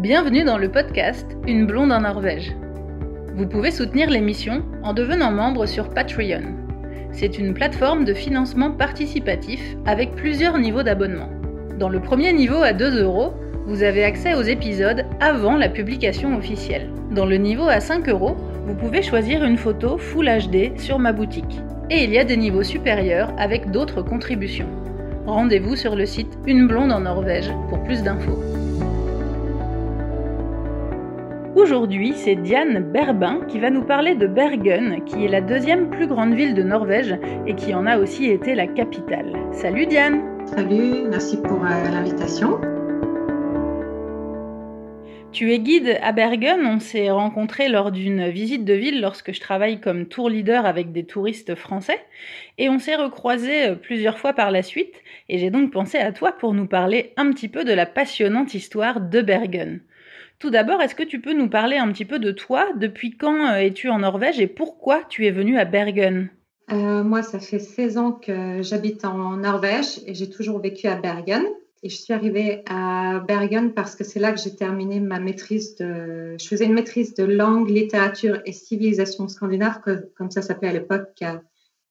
Bienvenue dans le podcast Une blonde en Norvège. Vous pouvez soutenir l'émission en devenant membre sur Patreon. C'est une plateforme de financement participatif avec plusieurs niveaux d'abonnement. Dans le premier niveau à 2 euros, vous avez accès aux épisodes avant la publication officielle. Dans le niveau à 5 euros, vous pouvez choisir une photo Full HD sur ma boutique. Et il y a des niveaux supérieurs avec d'autres contributions. Rendez-vous sur le site Une blonde en Norvège pour plus d'infos. Aujourd'hui, c'est Diane Berbin qui va nous parler de Bergen, qui est la deuxième plus grande ville de Norvège et qui en a aussi été la capitale. Salut Diane Salut, merci pour euh, l'invitation. Tu es guide à Bergen, on s'est rencontrés lors d'une visite de ville lorsque je travaille comme tour leader avec des touristes français et on s'est recroisés euh, plusieurs fois par la suite et j'ai donc pensé à toi pour nous parler un petit peu de la passionnante histoire de Bergen. Tout d'abord, est-ce que tu peux nous parler un petit peu de toi? Depuis quand euh, es-tu en Norvège et pourquoi tu es venue à Bergen? Euh, Moi, ça fait 16 ans que j'habite en Norvège et j'ai toujours vécu à Bergen. Et je suis arrivée à Bergen parce que c'est là que j'ai terminé ma maîtrise de. Je faisais une maîtrise de langue, littérature et civilisation scandinave, comme ça s'appelait à l'époque,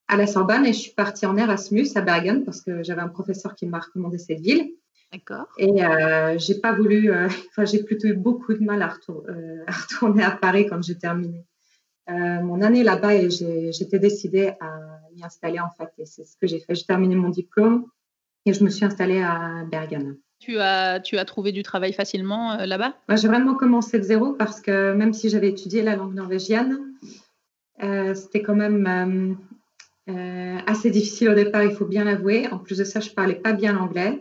à la Sorbonne. Et je suis partie en Erasmus à Bergen parce que j'avais un professeur qui m'a recommandé cette ville. D'accord. Et euh, j'ai pas voulu, euh, enfin j'ai plutôt eu beaucoup de mal à, euh, à retourner à Paris quand j'ai terminé mon année là-bas et j'étais décidée à m'y installer en fait. Et c'est ce que j'ai fait. J'ai terminé mon diplôme et je me suis installée à Bergen. Tu as, tu as trouvé du travail facilement là-bas? J'ai vraiment commencé de zéro parce que même si j'avais étudié la langue norvégienne, c'était quand même assez difficile au départ, il faut bien l'avouer. En plus de ça, je parlais pas bien l'anglais.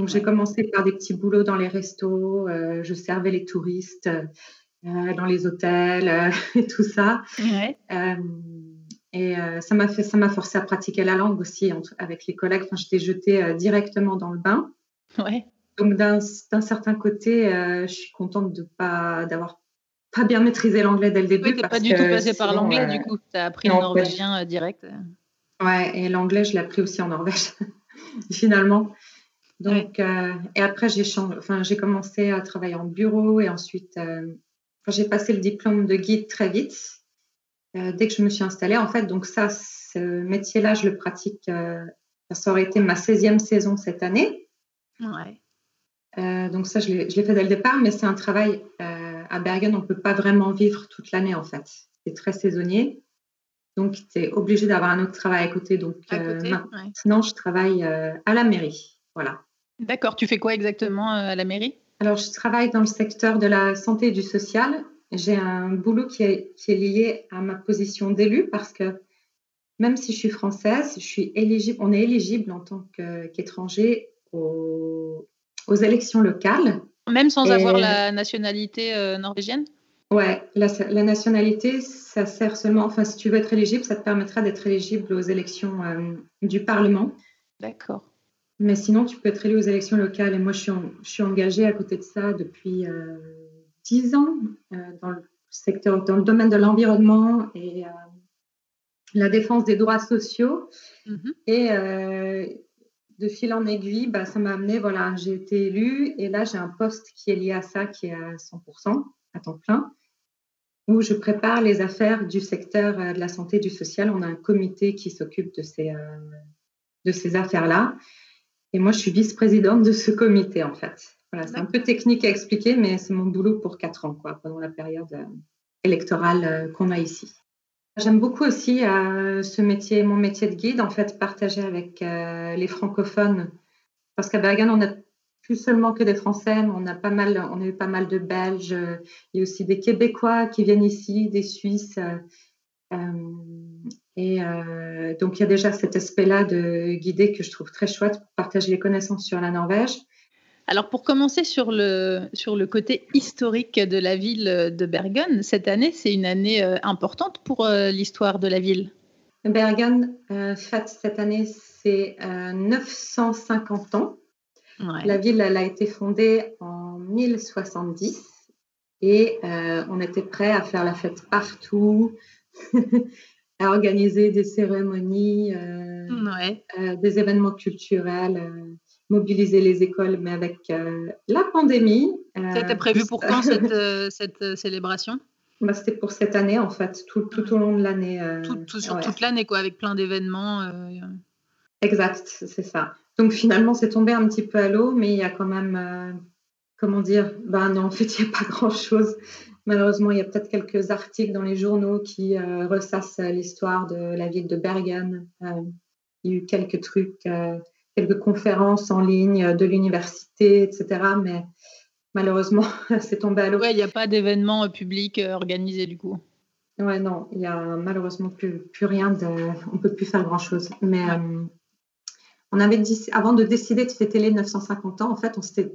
Donc, j'ai commencé par des petits boulots dans les restos. Euh, je servais les touristes euh, dans les hôtels euh, et tout ça. et ça m'a fait, ça m'a forcé à pratiquer la langue aussi avec les collègues. Enfin, j'étais jetée directement dans le bain. Ouais. Donc, d'un certain côté, je suis contente de pas d'avoir pas bien maîtrisé l'anglais dès le début. Oui, tu pas du tout passé par l'anglais, du coup. Tu as appris le norvégien direct. Ouais, et l'anglais, je l'ai appris aussi en Norvège, finalement. Donc, euh, et après, j'ai enfin, commencé à travailler en bureau et ensuite, euh, j'ai passé le diplôme de guide très vite euh, dès que je me suis installée. En fait, donc ça, ce métier-là, je le pratique. ça aurait été ma 16e saison cette année. Ouais. donc ça, je l'ai fait dès le départ, mais c'est un travail à Bergen, on ne peut pas vraiment vivre toute l'année en fait. C'est très saisonnier. Donc, tu es obligé d'avoir un autre travail à côté. Donc, maintenant, je travaille à la mairie. Voilà. D'accord. Tu fais quoi exactement euh, à la mairie? Alors, je travaille dans le secteur de la santé et du social. J'ai un boulot qui est, qui est lié à ma position d'élu parce que même si je suis française, je suis éligible, on est éligible en tant qu'étranger aux, aux, élections locales. Même sans avoir la nationalité euh, norvégienne? Ouais, la, la, nationalité, ça sert seulement, enfin, si tu veux être éligible, ça te permettra d'être éligible aux élections euh, du Parlement. D'accord. Mais sinon, tu peux être élu aux élections locales. Et moi, je suis, je suis engagée à côté de ça depuis euh, dix ans euh, dans le secteur, dans le domaine de l'environnement et euh, la défense des droits sociaux. Mm-hmm. Et de fil en aiguille, bah, ça m'a amené, voilà, j'ai été élue et là, j'ai un poste qui est lié à ça, qui est à 100%, à temps plein, où je prépare les affaires du secteur de la santé et du social. On a un comité qui s'occupe de ces, de ces affaires-là. Et moi, je suis vice-présidente de ce comité, en fait. Voilà, c'est un peu technique à expliquer, mais c'est mon boulot pour quatre ans, quoi, pendant la période euh, électorale euh, qu'on a ici. J'aime beaucoup aussi euh, ce métier, mon métier de guide, en fait, partagé avec les francophones. Parce qu'à Bergen, on n'a plus seulement que des Français, mais on a pas mal, on a eu pas mal de Belges. Il y a aussi des Québécois qui viennent ici, des Suisses. Et euh, donc, il y a déjà cet aspect-là de guider que je trouve très chouette pour partager les connaissances sur la Norvège. Alors, pour commencer sur le, sur le côté historique de la ville de Bergen, cette année, c'est une année euh, importante pour euh, l'histoire de la ville. Bergen fête cette année c'est 950 ans. La ville elle a été fondée en 1070 et on était prêt à faire la fête partout. à organiser des cérémonies, euh, euh, des événements culturels. Euh. mobiliser les écoles, mais avec la pandémie. C'était prévu pour quand cette, cette célébration? Bah, C'était pour cette année, en fait, tout, tout au long de l'année. Tout, sur toute l'année, quoi, avec plein d'événements. Exact, c'est ça. Donc finalement, c'est tombé un petit peu à l'eau, mais il y a quand même, comment dire, ben non, en fait, il n'y a pas grand-chose. Malheureusement, il y a peut-être quelques articles dans les journaux qui euh, ressassent l'histoire de la ville de Bergen. Euh, il y a eu quelques trucs, euh, quelques conférences en ligne de l'université, etc. Mais malheureusement, c'est tombé à l'eau. Ouais, il n'y a pas d'événement public organisé du coup. Ouais, non, il n'y a malheureusement plus, plus rien. De... On ne peut plus faire grand-chose. Mais on avait dit, avant de décider de fêter les 950 ans, en fait, on s'était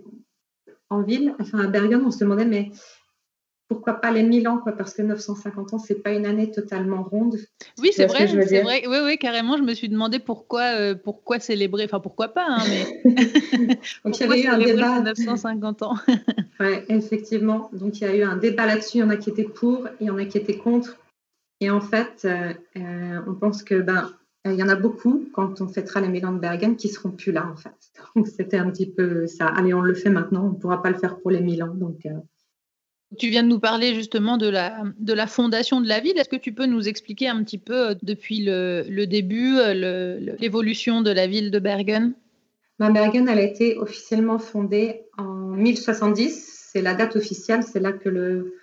en ville, enfin à Bergen, on se demandait, mais pourquoi pas les 1000 ans, quoi, parce que 950 ans, c'est pas une année totalement ronde. Oui, c'est vrai, c'est vrai. Oui, oui, carrément, je me suis demandé pourquoi, euh, pourquoi célébrer, enfin pourquoi pas, hein, mais. Donc il y avait eu un débat. 950 ans? oui, effectivement. Donc il y a eu un débat là-dessus. Il y en a qui étaient pour, il y en a qui étaient contre. Et en fait, euh, euh, on pense que ben il y en a beaucoup quand on fêtera les 1000 ans de Bergen qui seront plus là en fait. Donc c'était un petit peu ça. Allez, on le fait maintenant. On ne pourra pas le faire pour les 1000 ans. Donc tu viens de nous parler justement de la, fondation de la ville. Est-ce que tu peux nous expliquer un petit peu euh, depuis le, début euh, l'évolution de la ville de Bergen? Bah, Bergen, elle a été officiellement fondée en 1070. C'est la date officielle. C'est là que le,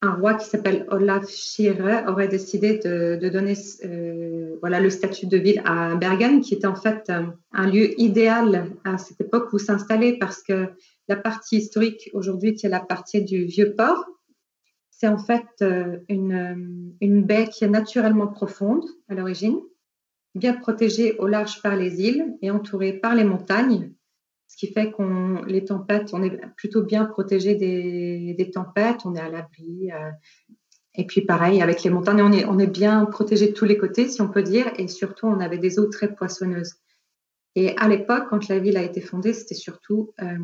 un roi qui s'appelle Olaf Skirre aurait décidé de, donner euh, le statut de ville à Bergen, qui était en fait un lieu idéal à cette époque où s'installer parce que la partie historique aujourd'hui, qui est la partie du vieux port, c'est en fait euh, une, une, baie qui est naturellement profonde à l'origine, bien protégée au large par les îles et entourée par les montagnes, ce qui fait qu'on les tempêtes, on est plutôt bien protégé des, tempêtes, on est à l'abri. Euh, et puis pareil, avec les montagnes, on est, bien protégé de tous les côtés, si on peut dire, et surtout, on avait des eaux très poissonneuses. Et à l'époque, quand la ville a été fondée, c'était surtout euh,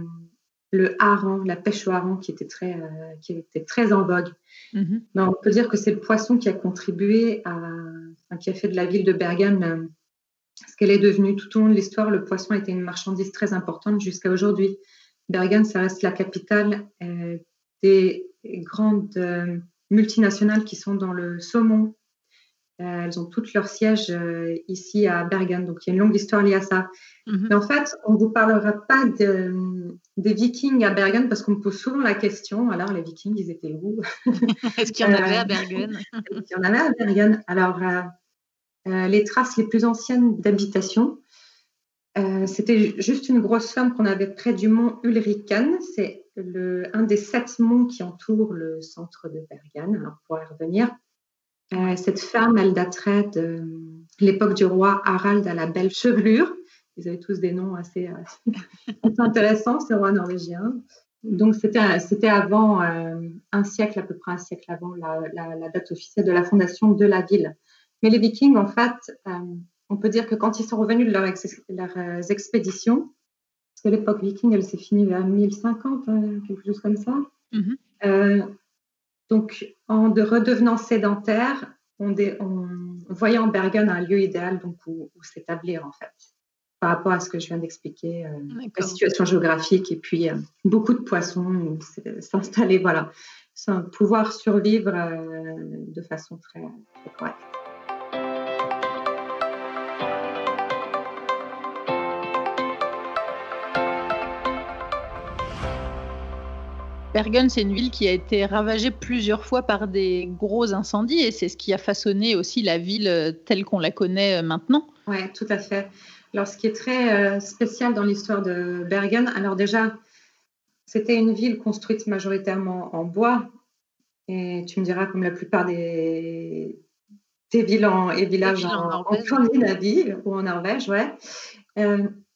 le hareng, la pêche au hareng qui était très, euh, qui était très en vogue. Mhm. on peut dire que c'est le poisson qui a contribué à, qui a fait de la ville de Bergen euh, ce qu'elle est devenue tout au long de l'histoire. Le poisson était une marchandise très importante jusqu'à aujourd'hui. Bergen, ça reste la capitale euh, des grandes multinationales qui sont dans le saumon, elles ont toutes leur siège euh, ici à Bergen, donc il y a une longue histoire liée à ça. Mhm. Mais en fait, on ne vous parlera pas des Vikings à Bergen parce qu'on me pose souvent la question alors, les Vikings, ils étaient où? Est-ce qu'il y en avait à Bergen? Est-ce qu'il y en avait à Bergen Alors, euh, les traces les plus anciennes d'habitation, c'était juste une grosse ferme qu'on avait près du mont Ulriken. C'est un des sept monts qui entourent le centre de Bergen. Alors, on pourra y revenir. Euh, cette femme, elle daterait de l'époque du roi Harald à la belle chevelure. Ils avaient tous des noms assez, euh, intéressants, ces rois norvégiens. Donc, c'était avant euh, un siècle, à peu près un siècle avant la, date officielle de la fondation de la ville. Mais les Vikings, en fait, on peut dire que quand ils sont revenus de leurs expéditions, parce que l'époque viking, elle s'est finie vers 1050, quelque chose comme ça. Mm-hmm. Donc, en de redevenant sédentaire, on, voyait en Bergen un lieu idéal donc, où, s'établir, en fait, par rapport à ce que je viens d'expliquer, euh, la situation géographique et puis euh, beaucoup de poissons, s'installer, voilà, pouvoir survivre euh, de façon très, très correcte. Bergen, c'est une ville qui a été ravagée plusieurs fois par des gros incendies et c'est ce qui a façonné aussi la ville euh, telle qu'on la connaît euh, maintenant. Oui, tout à fait. Alors, ce qui est très euh, spécial dans l'histoire de Bergen, alors déjà, c'était une ville construite majoritairement en bois. Et tu me diras, comme la plupart des, villes et villages en, en, Scandinavie ou en Norvège, ouais.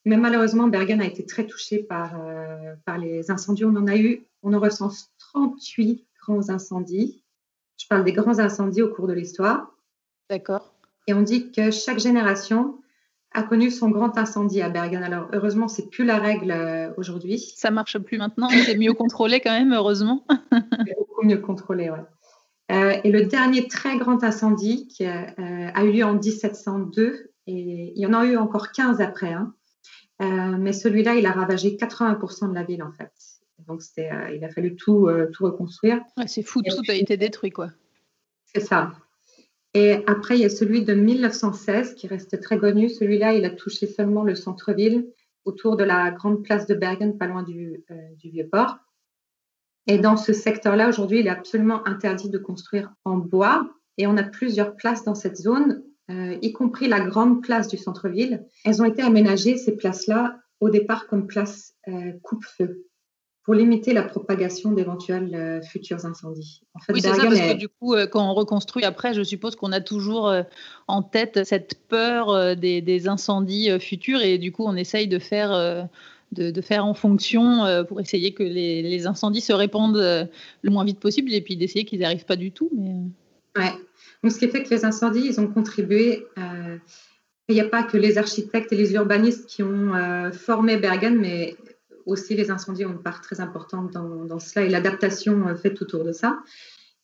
Mais malheureusement, Bergen a été très touché par, par les incendies. On en a eu on en recense 38 grands incendies. Je parle des grands incendies au cours de l'histoire. D'accord. Et on dit que chaque génération a connu son grand incendie à Bergen. Alors heureusement, c'est plus la règle euh, aujourd'hui. Ça marche plus maintenant. C'est mieux contrôlé quand même, heureusement. beaucoup mieux contrôlé, ouais. Euh, et le dernier très grand incendie qui a, euh, eu lieu en 1702, et il y en a eu encore 15 après, hein, mais celui-là, il a ravagé 80% de la ville, en fait. Donc, il a fallu tout, tout reconstruire. c'est fou, tout a été détruit, quoi. C'est ça. Et après, il y a celui de 1916 qui reste très connu. Celui-là, il a touché seulement le centre-ville, autour de la grande place de Bergen, pas loin du, du Vieux-Port. Et dans ce secteur-là, aujourd'hui, il est absolument interdit de construire en bois. Et on a plusieurs places dans cette zone, euh, y compris la grande place du centre-ville. Elles ont été aménagées, ces places-là, au départ comme place euh, coupe-feu pour limiter la propagation d'éventuels euh, futurs incendies. En oui, c'est ça, parce que du coup, quand on reconstruit après, je suppose qu'on a toujours en tête cette peur des, incendies futurs et du coup, on essaye de faire de, faire en fonction euh, pour essayer que les, incendies se répandent euh, le moins vite possible et puis d'essayer qu'ils n'y arrivent pas du tout. Mais... Euh. Ouais. Donc, ce qui fait que les incendies, ils ont contribué. Il n'y a pas que les architectes et les urbanistes qui ont formé Bergen, mais aussi les incendies ont une part très importante dans, dans cela et l'adaptation faite autour de ça.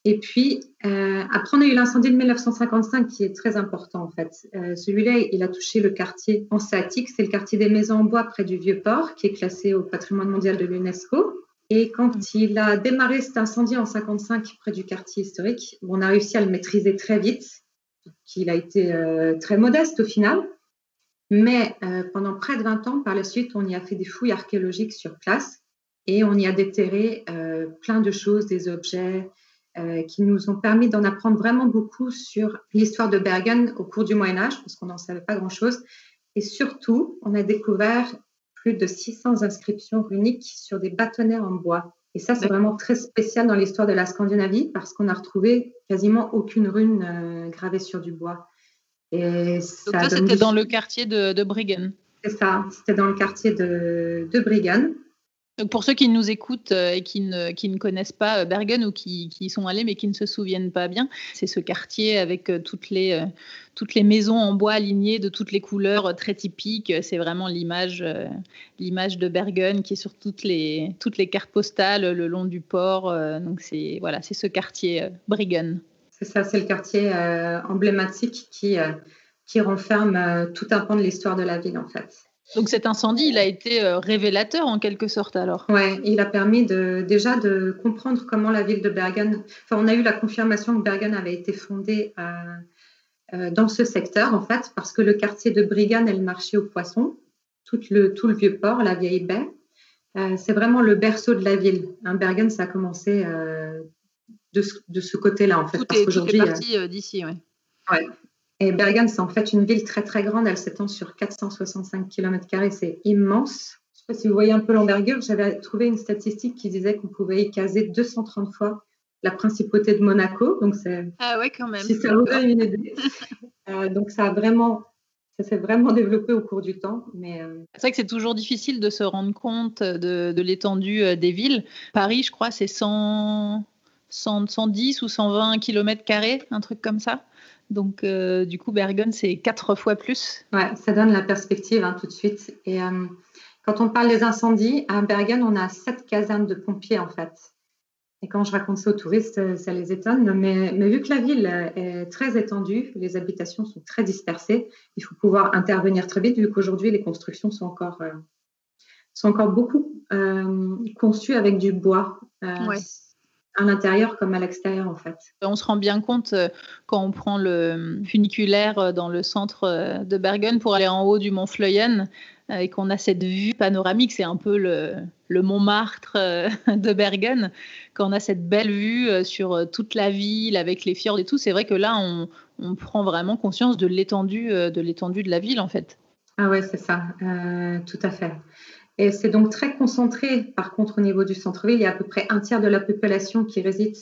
Et puis, euh, après, on a eu l'incendie de 1955 qui est très important en fait. Euh, celui-là, il a touché le quartier hanséatique, c'est le quartier des maisons en bois près du Vieux-Port, qui est classé au patrimoine mondial de l'UNESCO. Et quand mm. il a démarré cet incendie en 55 près du quartier historique, on a réussi à le maîtriser très vite, qu'il a été euh, très modeste au final. Mais euh, pendant près de 20 ans, par la suite, on y a fait des fouilles archéologiques sur place et on y a déterré euh, plein de choses, des objets, qui nous ont permis d'en apprendre vraiment beaucoup sur l'histoire de Bergen au cours du Moyen Âge, parce qu'on n'en savait pas grand-chose. Et surtout, on a découvert plus de 600 inscriptions runiques sur des bâtonnets en bois. Et ça, c'est vraiment très spécial dans l'histoire de la Scandinavie, parce qu'on a retrouvé quasiment aucune rune euh, gravée sur du bois. Et ça, c'était dans le quartier de, de Briggen. C'est ça, c'était dans le quartier de, de Briggen pour ceux qui nous écoutent euh, et qui ne, connaissent pas euh, Bergen ou qui, y sont allés mais qui ne se souviennent pas bien, c'est ce quartier avec euh, toutes les, toutes les maisons en bois alignées de toutes les couleurs très typiques. C'est vraiment l'image, de Bergen qui est sur toutes les, toutes les cartes postales le long du port. Donc c'est voilà, ce quartier Briggen. C'est ça, c'est le quartier emblématique qui, qui renferme tout un pan de l'histoire de la ville en fait. Donc cet incendie, il a été euh, révélateur en quelque sorte alors. Oui, il a permis de, déjà de comprendre comment la ville de Bergen, enfin on a eu la confirmation que Bergen avait été fondée euh, euh, dans ce secteur en fait, parce que le quartier de Briggen est le marché aux poissons, tout le, tout le vieux port, la vieille baie. c'est vraiment le berceau de la ville. Hein, Bergen, ça a commencé de ce, de ce côté-là en fait. Tout est, parti d'ici, oui. Ouais. Et Bergen, c'est en fait une ville très très grande. Elle s'étend sur 465 km, c'est immense. Je ne sais pas si vous voyez un peu l'envergure. J'avais trouvé une statistique qui disait qu'on pouvait y caser 230 fois la principauté de Monaco. Donc c'est ah ouais quand même. Si ça vous donne une idée. Euh, donc ça a vraiment ça s'est vraiment développé au cours du temps. Mais euh, C'est vrai que c'est toujours difficile de se rendre compte de, de l'étendue euh, des villes. Paris, je crois, c'est 100, 110 ou 120 km, un truc comme ça. Donc, euh, du coup, Bergen, c'est quatre fois plus. Ouais, ça donne la perspective hein, tout de suite. Et euh, quand on parle des incendies, à Bergen, on a sept casernes de pompiers, en fait. Et quand je raconte ça aux touristes, ça les étonne. Mais, vu que la ville est très étendue, les habitations sont très dispersées, il faut pouvoir intervenir très vite, vu qu'aujourd'hui, les constructions sont encore, euh, sont encore beaucoup conçues avec du bois. Ouais à l'intérieur comme à l'extérieur en fait. On se rend bien compte euh, quand on prend le funiculaire euh, dans le centre euh, de Bergen pour aller en haut du mont Fleuyen et qu'on a cette vue panoramique, c'est un peu le, le, Montmartre de Bergen, quand on a cette belle vue sur toute la ville avec les fjords et tout, c'est vrai que là on, on, prend vraiment conscience de l'étendue de l'étendue de la ville en fait. Ah ouais, c'est ça, tout à fait. Et c'est donc très concentré, par contre, au niveau du centre-ville. Il y a à peu près un tiers de la population qui réside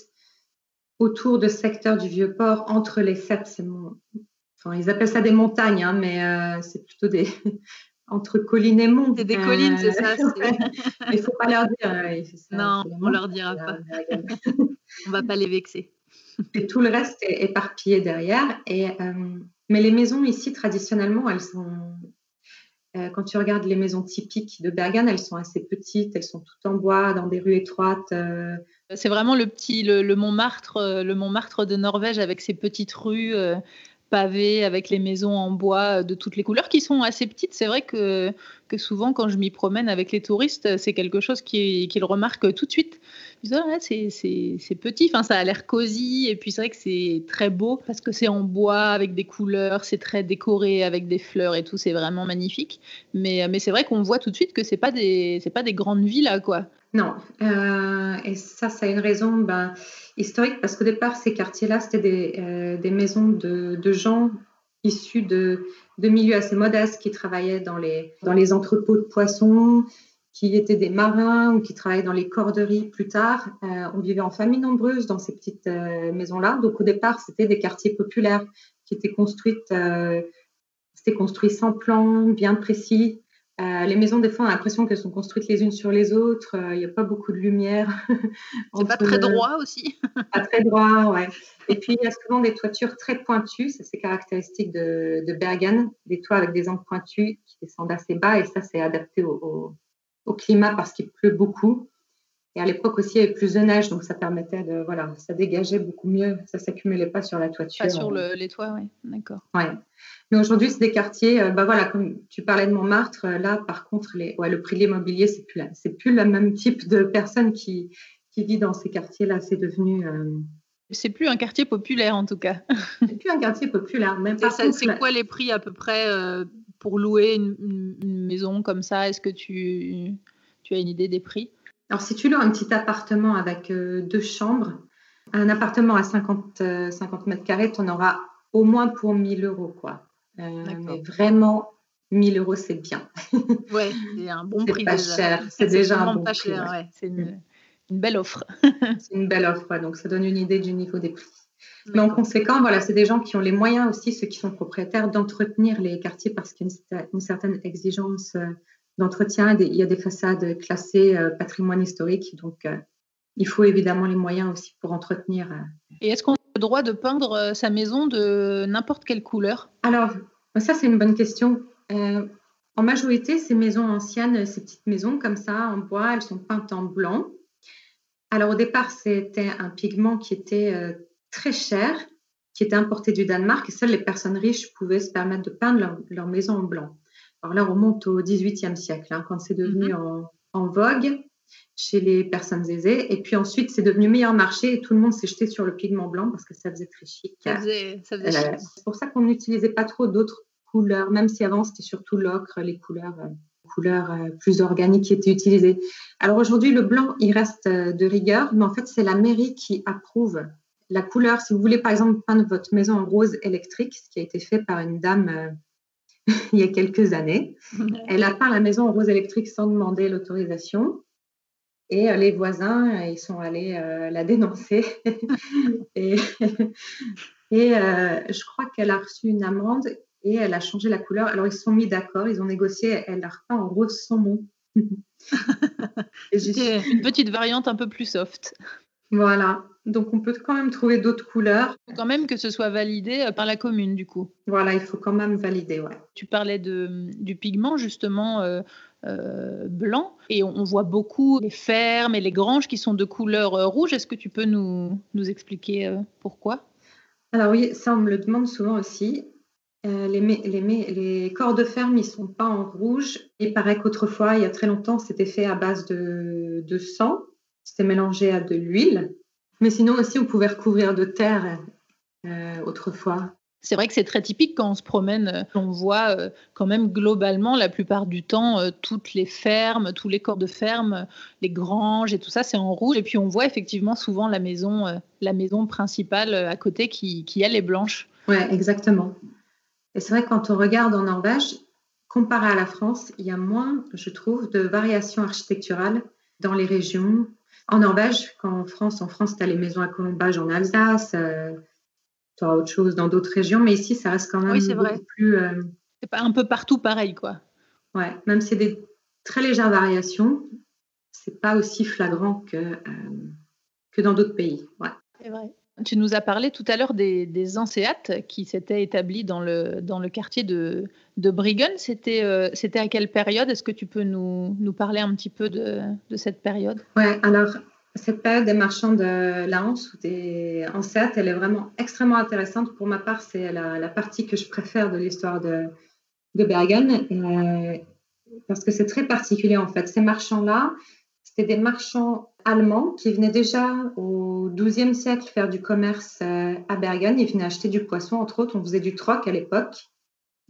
autour de secteurs du Vieux-Port, entre les sept. Enfin, ils appellent ça des montagnes, hein, mais euh, c'est plutôt des. entre collines et monts. C'est des collines, c'est ça. Il ne faut pas leur dire. Euh, non, on ne leur dira pas. on ne va pas les vexer. Et tout le reste est éparpillé derrière. Et, euh, mais les maisons ici, traditionnellement, elles sont euh, quand tu regardes les maisons typiques de Bergen, elles sont assez petites, elles sont toutes en bois, dans des rues étroites. Euh. C'est vraiment le petit, le, Montmartre, euh, le Montmartre de Norvège avec ses petites rues pavées, avec les maisons en bois de toutes les couleurs qui sont assez petites. C'est vrai que souvent, quand je m'y promène avec les touristes, c'est quelque chose qu'ils remarquent tout de suite. Ils disent, ah, c'est petit, ça a l'air cosy, et puis c'est vrai que c'est très beau parce que c'est en bois avec des couleurs, c'est très décoré avec des fleurs et tout, c'est vraiment magnifique. Mais, mais c'est vrai qu'on voit tout de suite que c'est pas des, pas des grandes villas, quoi. Non, euh, et ça, ça a une raison ben, historique parce qu'au départ, ces quartiers-là, c'était des, euh, des, maisons de, de, gens issus de, de, milieux assez modestes qui travaillaient dans les, dans les entrepôts de poissons, qui étaient des marins ou qui travaillaient dans les corderies plus tard. Euh, on vivait en famille nombreuse dans ces petites maisons-là. Donc au départ, c'était des quartiers populaires qui étaient construites, c'était construit sans plan bien précis. Euh, les maisons, des fois, on a l'impression qu'elles sont construites les unes sur les autres. Euh, il n'y a pas beaucoup de lumière. C'est pas très droit aussi. pas très droit, ouais. Et puis, il y a souvent des toitures très pointues. Ça, c'est caractéristique de, de, Bergen. Des toits avec des angles pointus qui descendent assez bas. Et ça, c'est adapté au, au climat parce qu'il pleut beaucoup. Et à l'époque aussi, il y avait plus de neige, donc ça permettait de, voilà, ça dégageait beaucoup mieux, ça s'accumulait pas sur la toiture. Pas sur les toits, oui, d'accord. Ouais. Mais aujourd'hui, c'est des quartiers, euh, bah voilà, comme tu parlais de Montmartre, euh, là, par contre, les, ouais, le prix de l'immobilier, c'est plus, c'est plus le même type de personne qui, qui vit dans ces quartiers-là. C'est devenu. Euh, c'est plus un quartier populaire, en tout cas. c'est plus un quartier populaire. Même c'est quoi les prix à peu près pour louer une, une maison comme ça? Est-ce que tu, tu as une idée des prix? Alors, si tu loues un petit appartement avec euh, deux chambres, un appartement à 50, 50 euh, mètres carrés, tu en auras au moins pour 1000 euros. Quoi. Euh, mais vraiment, 1000 euros, c'est bien. ouais, c'est un bon prix. C'est pas cher. C'est déjà un bon pas prix. Cher, ouais. C'est une, une, belle offre. c'est une belle offre, donc ça donne une idée du niveau des prix. Mais en conséquent, voilà, c'est des gens qui ont les moyens aussi, ceux qui sont propriétaires, d'entretenir les quartiers parce qu'il y a une, certaine exigence d'entretien. Il y a des façades classées euh, patrimoine historique, donc euh, il faut évidemment les moyens aussi pour entretenir. Euh. Et est-ce qu'on a le droit de peindre sa maison de n'importe quelle couleur? Alors, ça c'est une bonne question. en majorité, ces maisons anciennes, ces petites maisons comme ça en bois, elles sont peintes en blanc. Alors au départ, c'était un pigment qui était très cher, qui était importé du Danemark, et seules les personnes riches pouvaient se permettre de peindre leur, leur maison en blanc. Alors là, on remonte au XVIIIe siècle, hein, quand c'est devenu mhm. en, vogue chez les personnes aisées. Et puis ensuite, c'est devenu meilleur marché et tout le monde s'est jeté sur le pigment blanc parce que ça faisait très chic. Ça faisait, euh, C'est pour ça qu'on n'utilisait pas trop d'autres couleurs, même si avant, c'était surtout l'ocre, les couleurs, euh, couleurs euh, plus organiques qui étaient utilisées. Alors aujourd'hui, le blanc, il reste de rigueur, mais en fait, c'est la mairie qui approuve la couleur. Si vous voulez, par exemple, peindre votre maison en rose électrique, ce qui a été fait par une dame il y a quelques années. Elle a peint la maison en rose électrique sans demander l'autorisation. Et euh, les voisins, euh, ils sont allés euh, la dénoncer. et, et je crois qu'elle a reçu une amende et elle a changé la couleur. Alors, ils se sont mis d'accord, ils ont négocié. Elle a repeint en rose saumon. C'était une petite variante un peu plus soft. Voilà. Donc, on peut quand même trouver d'autres couleurs. Il faut quand même que ce soit validé euh, par la commune, du coup. Voilà, il faut quand même valider, ouais. Tu parlais de, du pigment, justement, euh, euh, blanc, et on, voit beaucoup les fermes et les granges qui sont de couleur rouge. Est-ce que tu peux nous, nous expliquer pourquoi? Alors oui, ça, on me le demande souvent aussi. les, les, les, corps de ferme, ils sont pas en rouge. Il paraît qu'autrefois, il y a très longtemps, c'était fait à base de, de sang. C'était mélangé à de l'huile. Mais sinon aussi, on pouvait recouvrir de terre euh, autrefois. C'est vrai que c'est très typique quand on se promène. Euh, on voit euh, quand même globalement, la plupart du temps, toutes les fermes, tous les corps de ferme, les granges et tout ça, c'est en rouge. Et puis on voit effectivement souvent la maison, la maison principale à côté qui, qui elle est blanche. Oui, exactement. Et c'est vrai que quand on regarde en Norvège, comparé à la France, il y a moins, je trouve, de variations architecturales dans les régions, en Norvège, qu'en France, en France, tu as les maisons à colombage en Alsace, euh, tu as autre chose dans d'autres régions, mais ici, ça reste quand même oui, vrai. plus. Euh, c'est pas un peu partout pareil, quoi. Ouais, même si c'est des très légères variations, c'est pas aussi flagrant que, euh, que dans d'autres pays. Ouais. C'est vrai. Tu nous as parlé tout à l'heure des, des qui s'étaient établis dans le, dans le quartier de, de Briggen. C'était euh, c'était à quelle période? Est-ce que tu peux nous, nous, parler un petit peu de, de cette période? Oui, alors cette période des marchands de la Hanse ou des Anseat, elle est vraiment extrêmement intéressante. Pour ma part, c'est la, la, partie que je préfère de l'histoire de, de Bergen. Euh, parce que c'est très particulier en fait. Ces marchands-là, c'était des marchands allemands qui venaient déjà au XIIe siècle faire du commerce euh, à Bergen. Ils venaient acheter du poisson, entre autres. On faisait du troc à l'époque.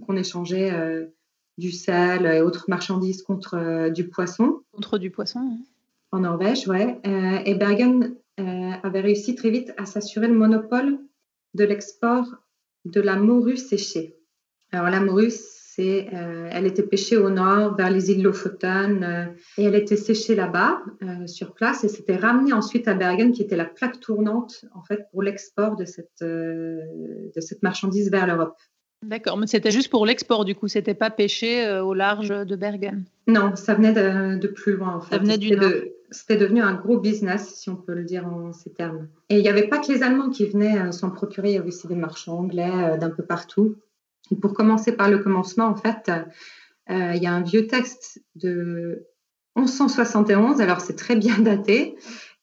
On échangeait euh, du sel et autres marchandises contre euh, du poisson. Contre du poisson hein. En Norvège, ouais. et Bergen avait réussi très vite à s'assurer le monopole de l'export de la morue séchée. Alors la morue, euh, elle était pêchée au nord, vers les îles Lofoten, euh, et elle était séchée là-bas, euh, sur place, et c'était ramené ensuite à Bergen, qui était la plaque tournante, en fait, pour l'export de cette, de cette marchandise vers l'Europe. D'accord, mais c'était juste pour l'export, du coup, c'était pas pêché au large de Bergen Non, ça venait de, plus loin, en fait. Ça venait du C'était devenu un gros business, si on peut le dire en ces termes. Et il n'y avait pas que les Allemands qui venaient s'en procurer, il y avait aussi des marchands anglais d'un peu partout pour commencer par le commencement, en fait, euh, il y a un vieux texte de 1171, alors c'est très bien daté.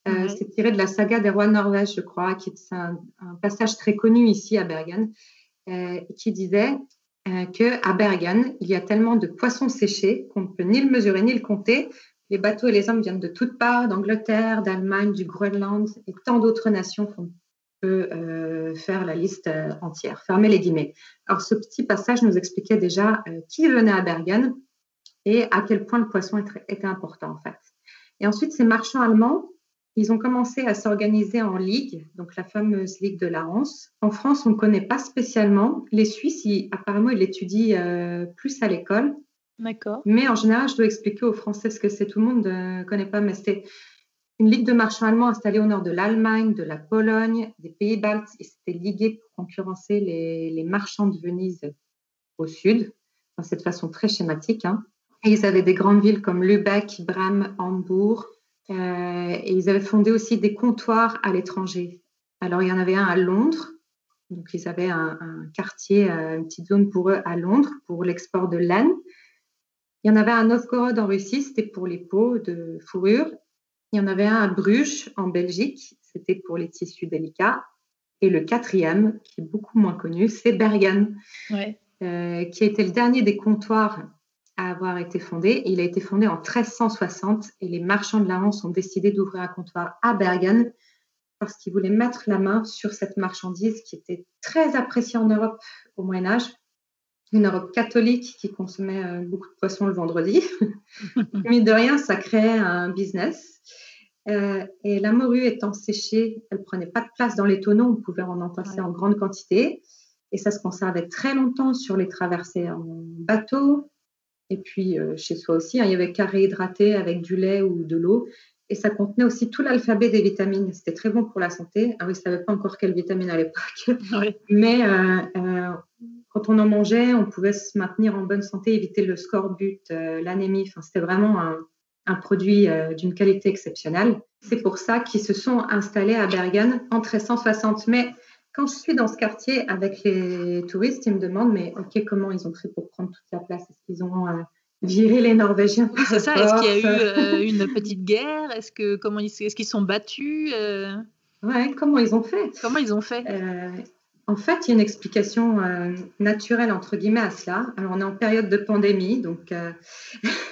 Euh, c'est tiré de la saga des rois de Norvège, je crois, qui est un, passage très connu ici à Bergen, euh, qui disait que à Bergen, il y a tellement de poissons séchés qu'on ne peut ni le mesurer ni le compter. Les bateaux et les hommes viennent de toutes parts, d'Angleterre, d'Allemagne, du Groenland et tant d'autres nations euh, faire la liste euh, entière. Fermez les guillemets. Alors, ce petit passage nous expliquait déjà euh, qui venait à Bergen et à quel point le poisson était important, en fait. Et ensuite, ces marchands allemands, ils ont commencé à s'organiser en ligue, donc la fameuse ligue de la Rance. En France, on ne connaît pas spécialement. Les Suisses, apparemment, ils l'étudient plus à l'école. D'accord. Mais en général, je dois expliquer aux Français ce que c'est. Tout le monde ne connaît pas, mais c'était une ligue de marchands allemands installée au nord de l'Allemagne, de la Pologne, des pays baltes. Ils s'étaient ligués pour concurrencer les, marchands de Venise au sud, de cette façon très schématique. Hein. Et ils avaient des grandes villes comme Lübeck, Brême, Hambourg. Euh, et ils avaient fondé aussi des comptoirs à l'étranger. Alors, il y en avait un à Londres. Donc, ils avaient un, quartier, euh, une petite zone pour eux à Londres pour l'export de laine. Il y en avait un à Novgorod en Russie, c'était pour les peaux de fourrure. Il y en avait un à Bruges, en Belgique, c'était pour les tissus délicats. Et le quatrième, qui est beaucoup moins connu, c'est Bergen, euh, qui a été le dernier des comptoirs à avoir été fondé. il a été fondé en 1360 et les marchands de la Hanse ont décidé d'ouvrir un comptoir à Bergen parce qu'ils voulaient mettre la main sur cette marchandise qui était très appréciée en Europe au Moyen Âge. Une Europe catholique qui consommait euh, beaucoup de poissons le vendredi. Mais de rien, ça créait un business. Euh, et la morue étant séchée, elle prenait pas de place dans les tonneaux, on pouvait en entasser en grande quantité. Et ça se conservait très longtemps sur les traversées en bateau. Et puis euh, chez soi aussi, hein, il y avait carré hydraté avec du lait ou de l'eau. Et ça contenait aussi tout l'alphabet des vitamines. C'était très bon pour la santé. Ah oui, je ne savais pas encore quelles vitamines à l'époque. Mais euh, quand on en mangeait, on pouvait se maintenir en bonne santé, éviter le scorbut, l'anémie. Enfin, c'était vraiment un, un produit euh, d'une qualité exceptionnelle. C'est pour ça qu'ils se sont installés à Bergen en 1360. Mais quand je suis dans ce quartier avec les touristes, ils me demandent, mais OK, comment ils ont fait pour prendre toute la place? Est-ce qu'ils ont euh, viré les Norvégiens C'est ça, est-ce qu'il y a eu euh, une petite guerre? Est-ce que comment ils, est-ce qu'ils sont battus Ouais, comment ils ont fait? Comment ils ont fait? En fait, il y a une explication euh, naturelle entre guillemets à cela. Alors, on est en période de pandémie, donc euh,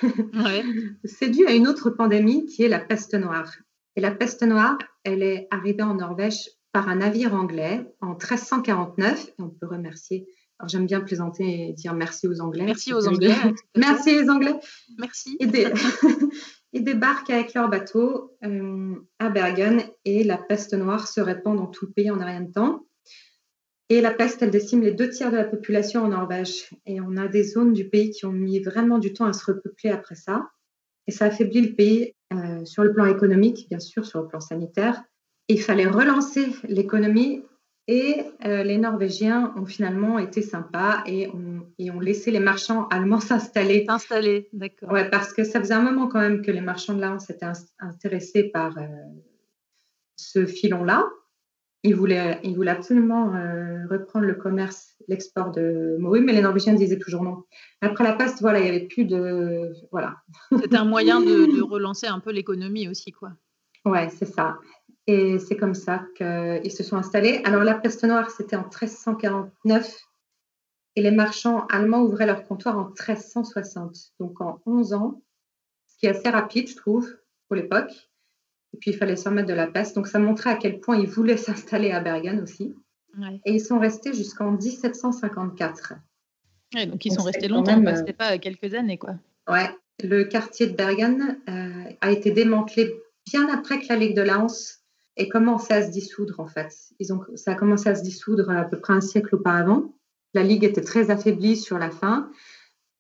c'est dû à une autre pandémie qui est la peste noire. Et la peste noire, elle est arrivée en Norvège par un navire anglais en 1349. Et on peut remercier. Alors, j'aime bien plaisanter et dire merci aux Anglais. Merci aux Anglais. merci les Anglais. Merci. Ils débarquent avec leur bateau euh, à Bergen et la peste noire se répand dans tout le pays en un rien de temps. Et la peste, elle décime les deux tiers de la population en Norvège. Et on a des zones du pays qui ont mis vraiment du temps à se repeupler après ça. Et ça affaiblit le pays euh, sur le plan économique, bien sûr, sur le plan sanitaire. il fallait relancer l'économie. Et euh, les Norvégiens ont finalement été sympas et ont, laissé les marchands allemands s'installer. S'installer, d'accord. Ouais, parce que ça faisait un moment quand même que les marchands de là s'étaient intéressés par euh, ce filon-là il voulait, il voulait absolument euh, reprendre le commerce, l'export de morue, mais les Norvégiens disaient toujours non. Après la peste, voilà, il n'y avait plus de. Voilà. C'était un moyen de, relancer un peu l'économie aussi, quoi. Ouais, c'est ça. Et c'est comme ça qu'ils se sont installés. Alors, la peste noire, c'était en 1349. Et les marchands allemands ouvraient leur comptoir en 1360, donc en 11 ans, ce qui est assez rapide, je trouve, pour l'époque. Et puis, il fallait s'en mettre de la peste. Donc, ça montrait à quel point ils voulaient s'installer à Bergen aussi. Et ils sont restés jusqu'en 1754. donc, ils sont restés longtemps, Ce n'était pas quelques années, quoi. Ouais, le quartier de Bergen euh, a été démantelé bien après que la Ligue de la Hanse ait commencé à se dissoudre, en fait. Ils ont, ça a commencé à se dissoudre à peu près un siècle auparavant. La Ligue était très affaiblie sur la fin.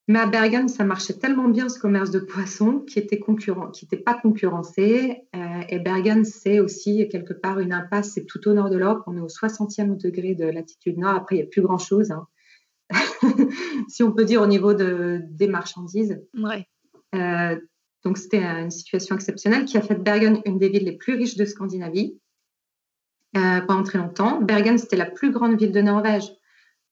Mais à Bergen, ça marchait tellement bien ce commerce de poissons qui était concurrent, qui n'était pas concurrencé. Euh, et Bergen, c'est aussi quelque part une impasse. C'est tout au nord de l'Europe. On est au 60e degré de latitude nord. Après, il n'y a plus grand-chose. Hein. si on peut dire au niveau de, des marchandises. Ouais. Euh, donc c'était une situation exceptionnelle qui a fait de Bergen une des villes les plus riches de Scandinavie euh, pendant très longtemps. Bergen, c'était la plus grande ville de Norvège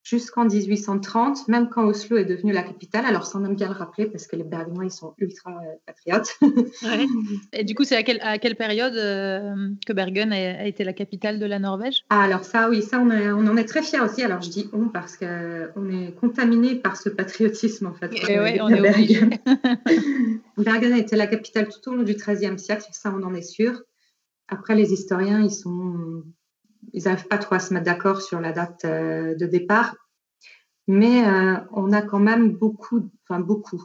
jusqu'en 1830, même quand Oslo est devenue la capitale. Alors, ça, on aime bien le rappeler parce que les Bergenois, ils sont ultra euh, patriotes. Et du coup, c'est à, à, quelle période euh, que Bergen a, été la capitale de la Norvège? Ah, Alors, ça, oui, ça, on, on, en est très fiers aussi. Alors, je dis on parce qu'on est contaminé par ce patriotisme, en fait. Et ouais, on est Bergen. Bergen a été la capitale tout au long du XIIIe siècle, ça, on en est sûr. Après, les historiens, ils sont ils n'arrivent pas trop à se mettre d'accord sur la date euh, de départ. Mais euh, on a quand même beaucoup, enfin beaucoup.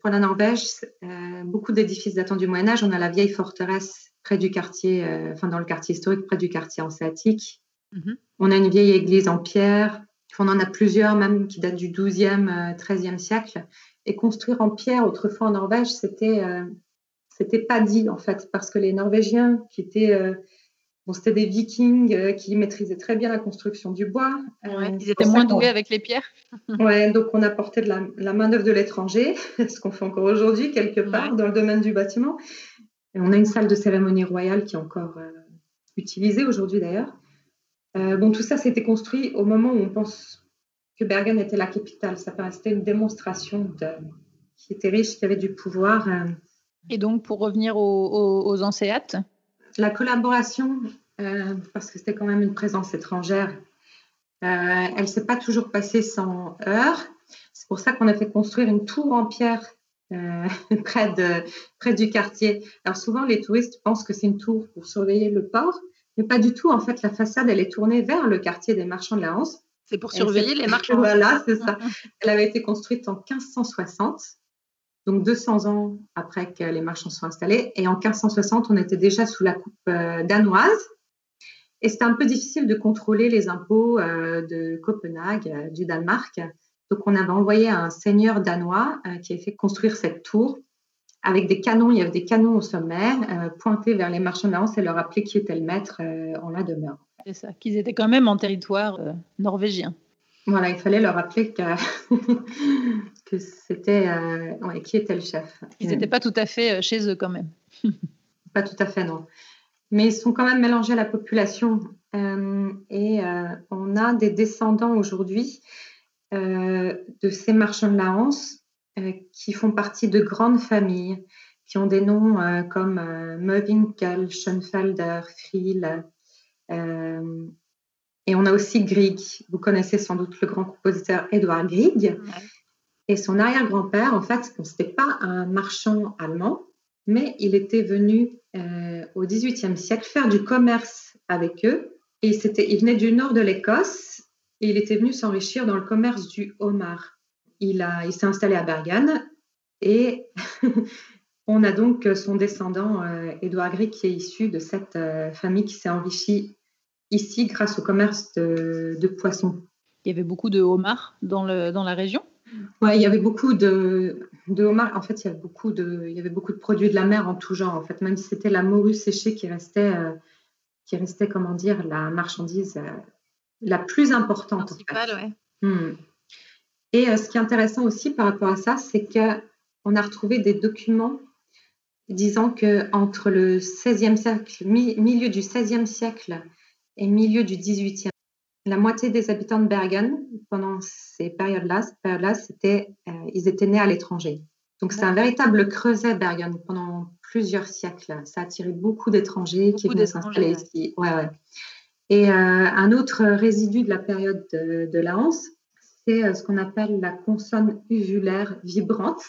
Pour la Norvège, euh, beaucoup d'édifices datant du Moyen Âge. On a la vieille forteresse près du quartier, enfin dans le quartier historique, près du quartier hanséatique. Mhm. On a une vieille église en pierre. On en a plusieurs même qui datent du 12e, 13e siècle. Et construire en pierre autrefois en Norvège, c'était c'était pas dit en fait, parce que les Norvégiens qui étaient c'était des vikings euh, qui maîtrisaient très bien la construction du bois. Euh, ils étaient moins doués avec les pierres. ouais, donc on apportait de la, la main-d'œuvre de l'étranger, ce qu'on fait encore aujourd'hui, quelque part, dans le domaine du bâtiment. Et on a une salle de cérémonie royale qui est encore euh, utilisée aujourd'hui d'ailleurs. bon, tout ça, c'était construit au moment où on pense que Bergen était la capitale. Ça restait une démonstration de, qui était riche, qui avait du pouvoir. Et donc, pour revenir aux, aux, aux la collaboration, euh, parce que c'était quand même une présence étrangère, euh, elle ne s'est pas toujours passée sans heurts. C'est pour ça qu'on a fait construire une tour en pierre euh, près, de, près du quartier. Alors souvent, les touristes pensent que c'est une tour pour surveiller le port, mais pas du tout. En fait, la façade, elle est tournée vers le quartier des marchands de la Hanse. C'est pour surveiller les marchands. voilà, c'est ça. Elle avait été construite en 1560 donc 200 ans après que les marchands soient installés. Et en 1560, on était déjà sous la coupe euh, danoise. Et c'était un peu difficile de contrôler les impôts euh, de Copenhague, euh, du Danemark. Donc on avait envoyé un seigneur danois qui a fait construire cette tour avec des canons. Il y avait des canons au sommet pointés vers les marchands la et leur rappeler qui était le maître en la demeure. C'est ça, qu'ils étaient quand même en territoire norvégien. Voilà, il fallait leur rappeler que, que c'était euh, qui était le chef. Ils n'étaient pas tout à fait euh, chez eux quand même. pas tout à fait, non. Mais ils sont quand même mélangés à la population. Euh, et on a des descendants aujourd'hui de ces marchands de la Hanse qui font partie de grandes familles, qui ont des noms comme Mövinkel, Schoenfelder, Friel. Et on a aussi Grieg. Vous connaissez sans doute le grand compositeur Edouard Grieg. Et son arrière-grand-père, en fait, ce n'était pas un marchand allemand, mais il était venu euh, au XVIIIe siècle faire du commerce avec eux. Et il, venait du nord de l'Écosse et il était venu s'enrichir dans le commerce du homard. Il, il s'est installé à Bergen et on a donc son descendant, euh, Édouard Grieg, qui est issu de cette euh, famille qui s'est enrichie ici grâce au commerce de, poissons. Il y avait beaucoup de homards dans, le, dans la région? Oui, il y avait beaucoup de, de, homards. En fait, il y, avait beaucoup de, il y avait beaucoup de produits de la mer en tout genre. En fait, même si c'était la morue séchée qui restait, euh, qui restait comment dire, la marchandise euh, la plus importante. Principale, hmm. Et euh, ce qui est intéressant aussi par rapport à ça, c'est qu'on a retrouvé des documents disant que entre le 16e siècle, milieu du 16e siècle et milieu du 18e. La moitié des habitants de Bergen, pendant ces périodes-là, cette période-là, c'était, euh, ils étaient nés à l'étranger. Donc c'est un véritable creuset Bergen pendant plusieurs siècles. Ça a attiré beaucoup d'étrangers qui venaient s'installer ici. Ouais, ouais. Et euh, un autre résidu de la période de, la Hanse, c'est ce qu'on appelle la consonne uvulaire vibrante.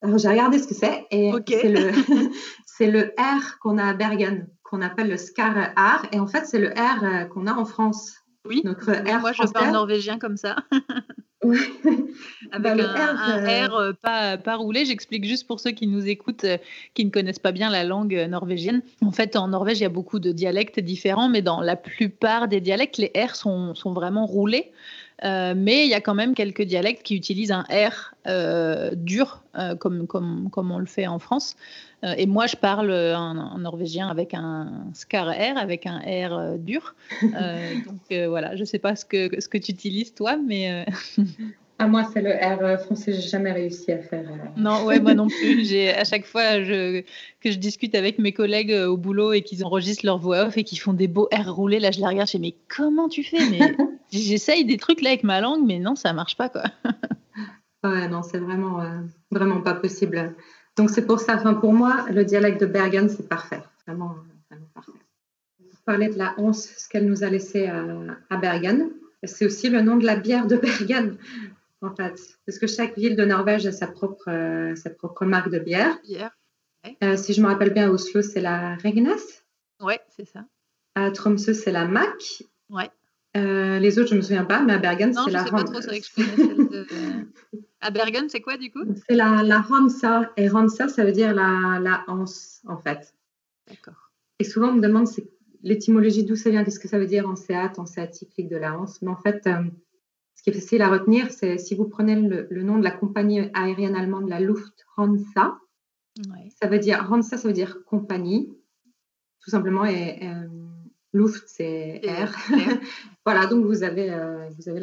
Alors, j'ai regardé ce que c'est et c'est le, R qu'on a à Bergen, qu'on appelle le Skar R. Et en fait, c'est le R qu'on a en France. Oui, Notre R moi je parle norvégien comme ça. Avec bah, un, R, euh, euh, pas, roulé. J'explique juste pour ceux qui nous écoutent, euh, qui ne connaissent pas bien la langue norvégienne. En fait, en Norvège, il y a beaucoup de dialectes différents, mais dans la plupart des dialectes, les R sont, sont vraiment roulés. Mais il y a quand même quelques dialectes qui utilisent un R dur, comme, comme, comme on le fait en France. et moi, je parle en, norvégien avec un skar R, avec un R dur. donc voilà, je ne sais pas ce que, ce que tu utilises toi, mais... Ah, moi, c'est le R euh, français, j'ai jamais réussi à faire. Euh. Non, ouais, moi non plus. J'ai à chaque fois je, que je discute avec mes collègues euh, au boulot et qu'ils enregistrent leur voix off et qu'ils font des beaux R roulés, là, je les regarde, je dis mais comment tu fais? Mais j'essaye des trucs là avec ma langue, mais non, ça marche pas quoi. ouais, non, c'est vraiment, vraiment pas possible. Donc c'est pour ça. Enfin, pour moi, le dialecte de Bergen, c'est parfait, vraiment, vraiment parfait. Pour parler de la once, ce qu'elle nous a laissé à, à Bergen. C'est aussi le nom de la bière de Bergen en fait. Parce que chaque ville de Norvège a sa propre, euh, sa propre marque de bière. Euh, si je me rappelle bien, à Oslo, c'est la Regnes. Oui, c'est ça. À Tromsø, c'est la Mac. Ouais. Euh, les autres, je ne me souviens pas, mais à Bergen, c'est la Non, je sais pas trop, c'est vrai que je connais celle de... À Bergen, c'est quoi du coup? C'est la, la. Et Hansa, ça veut dire la, la hanse, en fait. D'accord. Et souvent, on me demande l'étymologie d'où ça vient, qu'est-ce que ça veut dire en séat, en séatique, de la hanse. Mais en fait, qui est facile à retenir, c'est si vous prenez le, nom de la compagnie aérienne allemande, la Lufthansa, ça veut dire Hansa, ça veut dire compagnie, tout simplement, et euh, Luft, c'est air. voilà, donc vous avez, euh, vous avez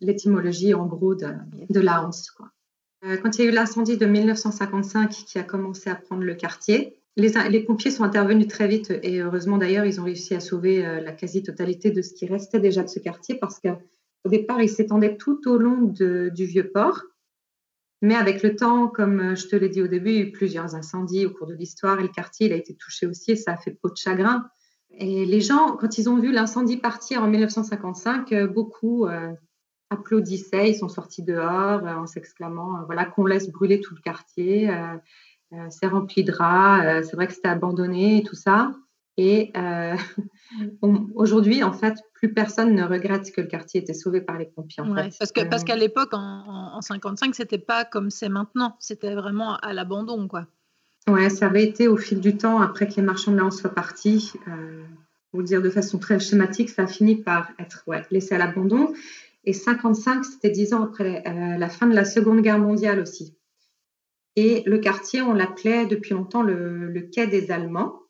l'étymologie en gros de, de la Hanse. Quoi. Euh, quand il y a eu l'incendie de 1955 qui a commencé à prendre le quartier, les, les, pompiers sont intervenus très vite et heureusement d'ailleurs, ils ont réussi à sauver la quasi-totalité de ce qui restait déjà de ce quartier parce que au départ, il s'étendait tout au long du vieux port. Mais avec le temps, comme euh, je te l'ai dit au début, il y a eu plusieurs incendies au cours de l'histoire et le quartier il a été touché aussi et ça a fait peau de chagrin. Et les gens, quand ils ont vu l'incendie partir en 1955, euh, beaucoup euh, applaudissaient, ils sont sortis dehors en s'exclamant voilà qu'on laisse brûler tout le quartier, c'est rempli de rats, c'est vrai que c'était abandonné et tout ça. Et euh, aujourd'hui, en fait, plus personne ne regrette que le quartier était sauvé par les pompiers. Parce que parce qu'à l'époque, en, en, 55, c'était pas comme c'est maintenant. C'était vraiment à l'abandon, quoi. Ouais, ça avait été au fil du temps, après que les marchands de la soient partis, euh, pour le dire de façon très schématique, ça a fini par être ouais, laissé à l'abandon. Et 55, c'était dix ans après euh, la fin de la Seconde Guerre mondiale aussi. Et le quartier, on l'appelait depuis longtemps le, le quai des Allemands.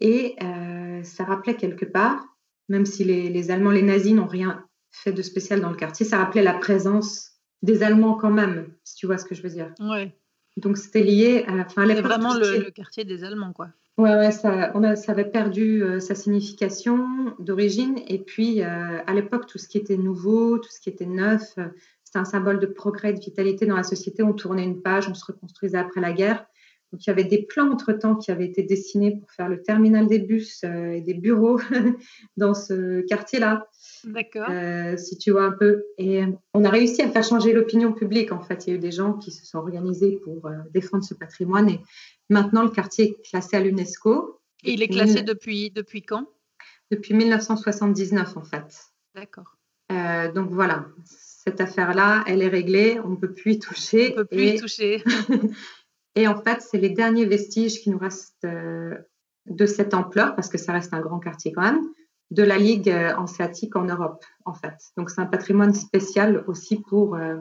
Et euh, ça rappelait quelque part, même si les, Allemands, les nazis n'ont rien fait de spécial dans le quartier, ça rappelait la présence des Allemands quand même, si tu vois ce que je veux dire. Ouais. Donc c'était lié à. Enfin, C'était vraiment le, quartier des Allemands, quoi. Ouais, ouais, ça, on a, ça avait perdu euh, sa signification d'origine. Et puis, euh, à l'époque, tout ce qui était nouveau, tout ce qui était neuf, c'était un symbole de progrès, de vitalité dans la société. On tournait une page, on se reconstruisait après la guerre. Donc, il y avait des plans entre-temps qui avaient été dessinés pour faire le terminal des bus euh, et des bureaux dans ce quartier-là. D'accord. Euh, si tu vois un peu. Et on a réussi à faire changer l'opinion publique. En fait, il y a eu des gens qui se sont organisés pour euh, défendre ce patrimoine. Et maintenant, le quartier est classé à l'UNESCO. Et il est classé depuis, depuis quand? Depuis 1979, en fait. D'accord. donc voilà, cette affaire-là, elle est réglée. On ne peut plus y toucher. On ne peut plus y toucher. Et en fait, c'est les derniers vestiges qui nous restent euh, de cette ampleur, parce que ça reste un grand quartier quand même, de la Ligue euh, hanséatique en Europe, en fait. Donc, c'est un patrimoine spécial aussi pour. Euh,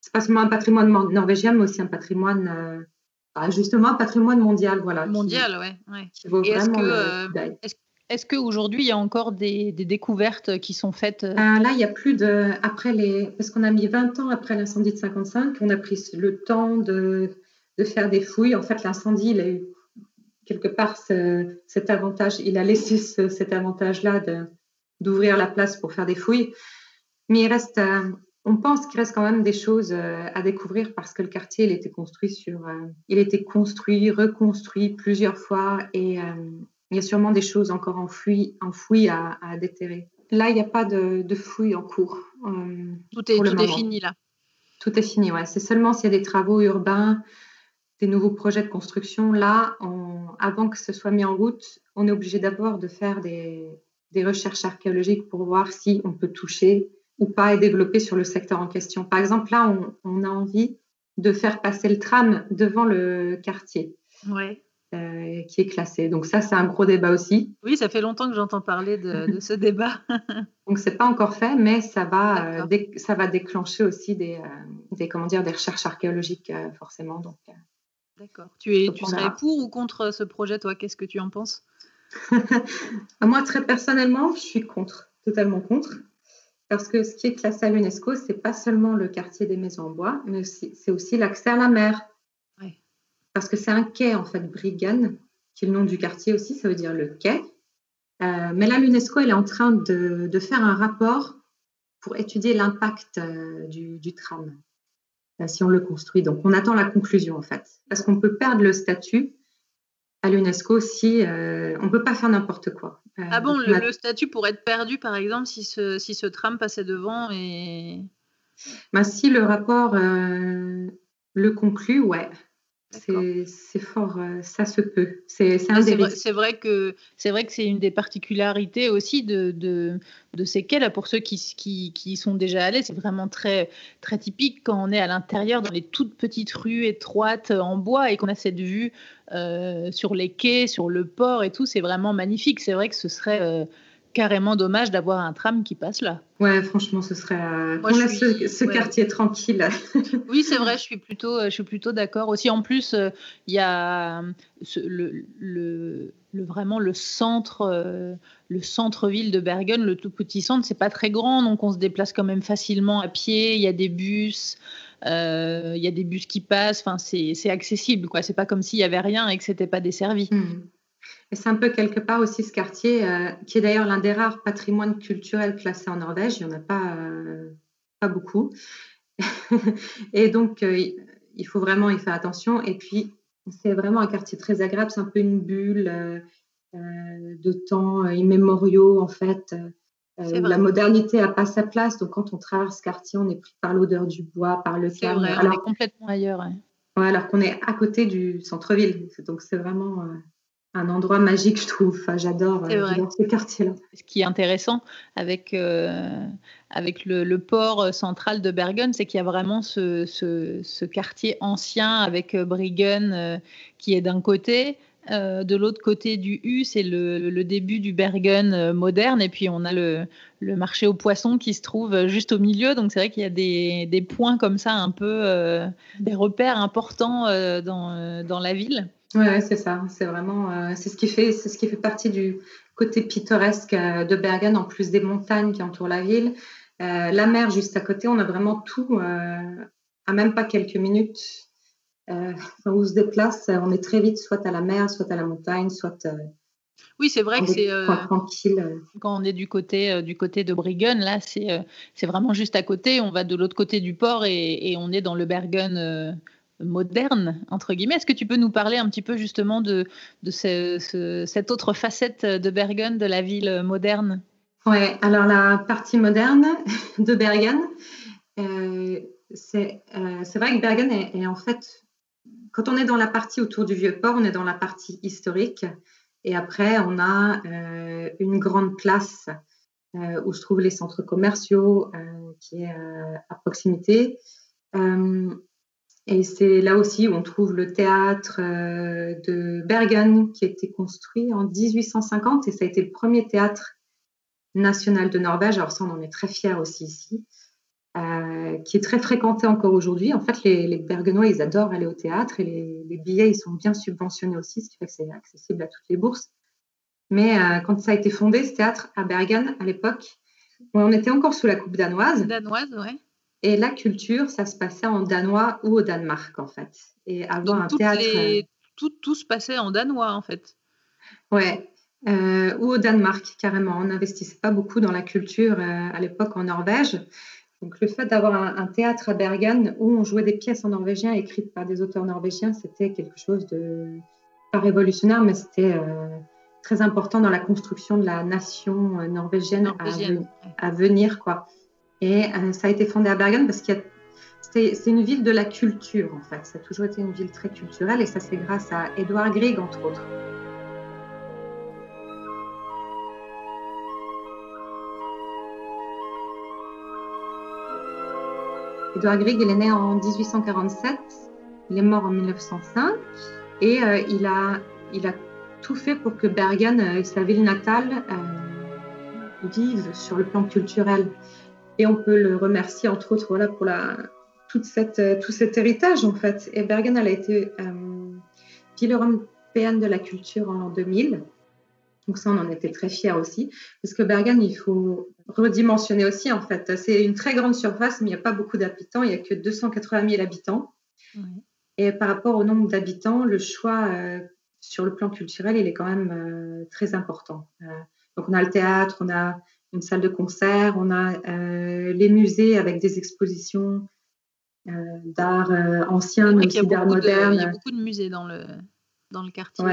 c'est pas seulement un patrimoine norvégien, mais aussi un patrimoine. Bah, justement, un patrimoine mondial, voilà. Mondial, ouais. est-ce que, est-ce qu'aujourd'hui, il y a encore des, découvertes qui sont faites Là, il y a plus de. Après les. Parce qu'on a mis 20 ans après l'incendie de 55, on a pris le temps de de faire des fouilles. En fait, l'incendie, il a eu quelque part cet avantage, il a laissé cet avantage-là d'ouvrir la place pour faire des fouilles. Mais il reste, euh, on pense qu'il reste quand même des choses euh, à découvrir parce que le quartier, il était construit sur, euh, il été construit, reconstruit plusieurs fois et il y a sûrement des choses encore enfouies, enfouies à, à déterrer. Là, il n'y a pas de, de fouilles en cours. tout est, tout est fini là. Tout est fini, ouais. C'est seulement s'il y a des travaux urbains, des nouveaux projets de construction. Là, avant que ce soit mis en route, on est obligé d'abord de faire des, des recherches archéologiques pour voir si on peut toucher ou pas et développer sur le secteur en question. Par exemple, là, on, a envie de faire passer le tram devant le quartier. Euh, qui est classé. Donc ça, c'est un gros débat aussi. Oui, ça fait longtemps que j'entends parler de, ce débat. Donc c'est pas encore fait, mais ça va, euh, ça va déclencher aussi des, euh, des, comment dire, des recherches archéologiques forcément. Donc. D'accord. Tu es, tu serais pour ou contre ce projet, toi? Qu'est-ce que tu en penses? Moi, très personnellement, je suis contre, totalement contre. Parce que ce qui est classé à l'UNESCO, c'est pas seulement le quartier des maisons en bois, mais c'est aussi l'accès à la mer. Parce que c'est un quai, en fait, Brigane, qui est le nom du quartier aussi, ça veut dire le quai. Euh, mais là, l'UNESCO, elle est en train de, faire un rapport pour étudier l'impact euh, du, tram, euh, si on le construit. Donc, on attend la conclusion, en fait. Parce qu'on peut perdre le statut à l'UNESCO si on ne peut pas faire n'importe quoi. ah bon, le, statut pourrait être perdu, par exemple, si ce, si ce tram passait devant et... Ben, si le rapport le conclut, ouais. C'est fort, euh, ça se peut. C'est vrai, vrai, que c'est vrai que c'est une des particularités aussi de, de, de ces quais là pour ceux qui, qui, qui sont déjà allés. C'est vraiment très très typique quand on est à l'intérieur dans les toutes petites rues étroites en bois et qu'on a cette vue euh, sur les quais, sur le port et tout. C'est vraiment magnifique. C'est vrai que ce serait euh, carrément dommage d'avoir un tram qui passe là. Ouais, franchement, ce serait. Euh, on laisse ce, quartier tranquille. oui, c'est vrai, je suis plutôt, je suis plutôt d'accord. Aussi, en plus, euh, il y a le, le, vraiment le centre, euh, le centre-ville de Bergen, le tout petit centre, c'est pas très grand, donc on se déplace quand même facilement à pied. Il y a des bus. Il y a des bus qui passent, enfin c'est accessible quoi. C'est pas comme s'il y avait rien et que c'était pas desservi. Hmm. Et c'est un peu quelque part aussi ce quartier, euh, qui est d'ailleurs l'un des rares patrimoines culturels classés en Norvège. Il n'y en a pas, euh, pas beaucoup. et donc, euh, il faut vraiment y faire attention. Et puis, c'est vraiment un quartier très agréable. C'est un peu une bulle de temps immémoriaux, en fait. la modernité n'a pas sa place. Donc, quand on traverse ce quartier, on est pris par l'odeur du bois, par le calme. alors, on est complètement ailleurs. alors qu'on est à côté du centre-ville. Donc, c'est vraiment un endroit magique, je trouve. Enfin, j'adore euh, ce quartier-là. Ce qui est intéressant avec, euh, avec le, port central de Bergen, c'est qu'il y a vraiment ce, ce, quartier ancien avec euh, Briggen qui est d'un côté. de l'autre côté du U, c'est le, le, début du Bergen moderne. Et puis, on a le, le, marché aux poissons qui se trouve juste au milieu. Donc, c'est vrai qu'il y a des, des, points comme ça, un peu des repères importants dans, dans la ville. Ouais, c'est ça. C'est vraiment, euh, c'est ce qui fait, c'est ce qui fait partie du côté pittoresque euh, de Bergen, en plus des montagnes qui entourent la ville, euh, la mer juste à côté. On a vraiment tout à même pas quelques minutes. où on se déplace, on est très vite soit à la mer, soit à la montagne, soit oui, c'est vrai que c'est quand on est du côté du côté de Briggen, là, c'est c'est vraiment juste à côté. On va de l'autre côté du port et, et, on est dans le Bergen moderne, entre guillemets. Est-ce que tu peux nous parler un petit peu justement de, cette autre facette de Bergen, de la ville moderne? Oui, alors la partie moderne de Bergen, euh, euh, c'est vrai que Bergen est, en fait, quand on est dans la partie autour du vieux port, on est dans la partie historique. Et après, on a euh, une grande place où se trouvent les centres commerciaux qui est à proximité. Et c'est là aussi où on trouve le théâtre euh, de Bergen qui a été construit en 1850 et ça a été le premier théâtre national de Norvège. Alors ça, on en est très fiers aussi ici, euh, qui est très fréquenté encore aujourd'hui. En fait, les, les, Bergenois, ils adorent aller au théâtre et les, billets, ils sont bien subventionnés aussi, ce qui fait que c'est accessible à toutes les bourses. Mais euh, quand ça a été fondé, ce théâtre à Bergen, à l'époque, on était encore sous la coupe danoise. Danoise, ouais. Et la culture, ça se passait en danois ou au Danemark, en fait. Et avoir un théâtre. Euh, tout, tout, se passait en danois, en fait. Ouais. Euh, ou au Danemark, carrément. On n'investissait pas beaucoup dans la culture euh, à l'époque en Norvège. Donc, le fait d'avoir un, théâtre à Bergen où on jouait des pièces en norvégien écrites par des auteurs norvégiens, c'était quelque chose de pas révolutionnaire, mais c'était très important dans la construction de la nation norvégienne, À, à, venir, quoi. Et ça a été fondé à Bergen parce que c'est une ville de la culture, en fait. Ça a toujours été une ville très culturelle et ça, c'est grâce à Edouard Grieg, entre autres. Edouard Grieg, il est né en 1847, il est mort en 1905 et euh, il, a, il a tout fait pour que Bergen, euh, sa ville natale, euh, vive sur le plan culturel. Et on peut le remercier entre autres voilà, pour la, toute cette, tout cet héritage en fait. Et Bergen, elle a été ville européenne de la culture en 2000. Donc ça, on en était très fiers aussi. Parce que Bergen, il faut redimensionner aussi, en fait. C'est une très grande surface, mais il n'y a pas beaucoup d'habitants. Il n'y a que 280 000 habitants. Et par rapport au nombre d'habitants, le choix euh, sur le plan culturel, il est quand même euh, très important. Euh, donc on a le théâtre, on a une salle de concert, on a les musées avec des expositions d'art ancien, mais aussi d'art moderne. il y a beaucoup de musées dans le, dans le quartier.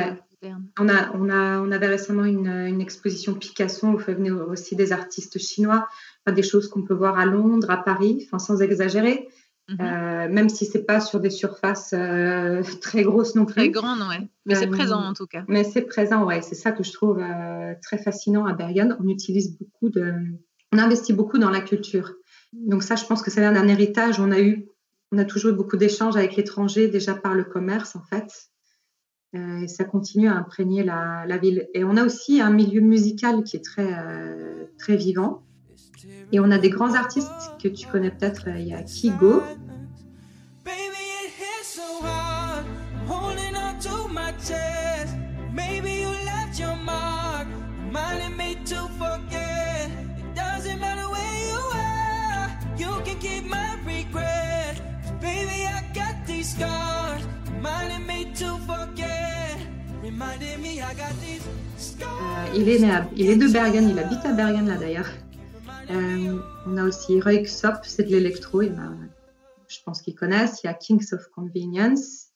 On, a, on, a, on avait récemment une, une exposition Picasso où venait aussi des artistes chinois, des choses qu'on peut voir à Londres, à Paris, enfin, sans exagérer. Mhm. Euh, même si c'est pas sur des surfaces euh, très grosses non plus. Très grandes, ouais. Mais c'est euh, présent en tout cas. Mais c'est présent, ouais. C'est ça que je trouve très fascinant à Bergen. On utilise beaucoup de, on investit beaucoup dans la culture. Donc ça, je pense que ça vient d'un héritage. On a eu, on a toujours eu beaucoup d'échanges avec l'étranger déjà par le commerce en fait. Et ça continue à imprégner la, la, ville. Et on a aussi un milieu musical qui est très, très vivant. Et on a des grands artistes que tu connais peut-être. Il y a Kigo. Euh, il, est il est de Bergen, il habite à Bergen là d'ailleurs. Euh, on a aussi Sop, c'est de l'électro, je pense qu'ils connaissent. Il y a Kings of Convenience,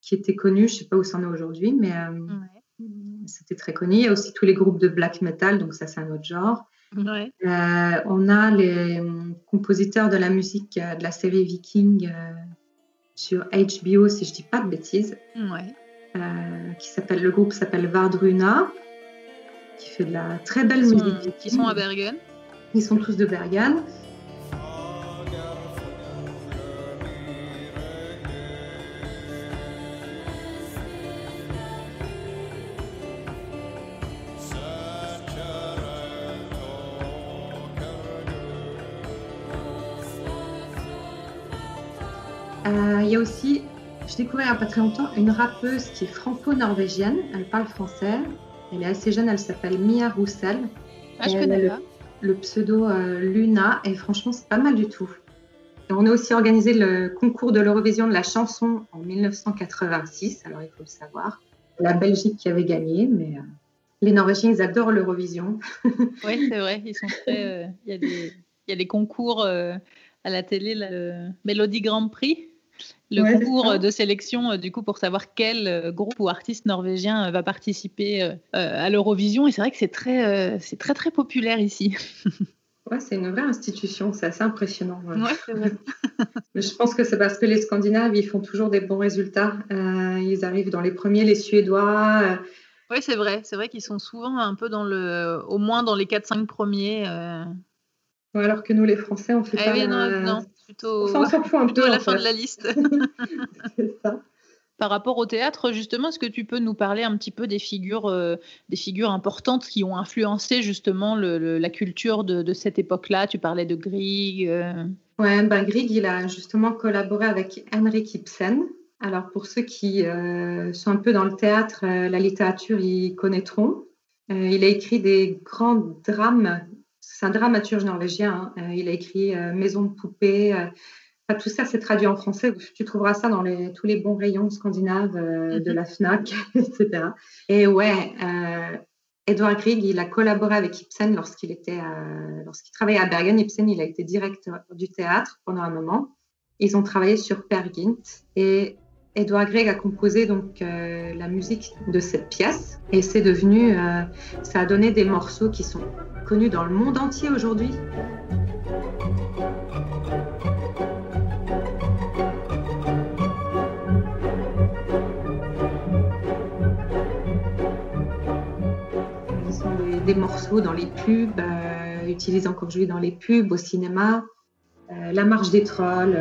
qui était connu, je ne sais pas où c'en est aujourd'hui, mais euh, c'était très connu. Il y a aussi tous les groupes de black metal, donc ça c'est un autre genre. on a les compositeurs de la musique de la série Viking sur HBO, si je dis pas de bêtises. Ouais. Euh, qui s'appelle, le groupe s'appelle Vardruna, qui fait de la très belle musique. Qui sont à Bergen. Ils sont tous de Bergen. Euh, il y a aussi j'ai découvert il n'y a pas très longtemps une rappeuse qui est franco-norvégienne. Elle parle français. Elle est assez jeune. Elle s'appelle Mia Roussel. Ah, je connais pas. Le, pseudo euh, Luna. Et franchement, c'est pas mal du tout. on a aussi organisé le concours de l'Eurovision de la chanson en 1986. Alors, il faut le savoir. La Belgique qui avait gagné, mais euh, les Norvégiens, ils adorent l'Eurovision. oui, c'est vrai. Ils sont très. Euh, il y, a des concours à la télé, le Mélodie Grand Prix le concours de sélection euh, du coup pour savoir quel euh, groupe ou artiste norvégien euh, va participer à l'Eurovision et c'est vrai que c'est très c'est très très populaire ici. Ouais, c'est une vraie institution, c'est assez impressionnant. Mais je pense que c'est parce que les Scandinaves, ils font toujours des bons résultats. ils arrivent dans les premiers, les Suédois. Oui, c'est vrai. C'est vrai qu'ils sont souvent un peu dans le, au moins dans les 4-5 premiers. alors que nous, les Français, on fait ah pas. non, non plutôt, à la fin de la liste. Par rapport au théâtre, justement, est-ce que tu peux nous parler un petit peu des figures, euh, des figures importantes qui ont influencé justement la culture de, cette époque-là? Tu parlais de Grieg. Euh... Ouais, ben Grieg, il a justement collaboré avec Henrik Ibsen. Alors pour ceux qui euh, sont un peu dans le théâtre, euh, la littérature, ils connaîtront. il a écrit des grands drames c'est un dramaturge norvégien. Hein. Euh, il a écrit euh, Maison de poupée. Euh, tout ça, c'est traduit en français. Tu trouveras ça dans les, tous les bons rayons scandinaves de mhm. la FNAC, etc. Et ouais, Edouard Grieg, il a collaboré avec Ibsen lorsqu'il était, lorsqu'il travaillait à Bergen. Ibsen, il a été directeur du théâtre pendant un moment. Ils ont travaillé sur Per et Edouard Grieg a composé donc euh, la musique de cette pièce et c'est devenu, euh, ça a donné des morceaux qui sont connus dans le monde entier aujourd'hui. Ils sont des, morceaux dans les pubs, euh, utilisés encore aujourd'hui dans les pubs, au cinéma, La marche des trolls.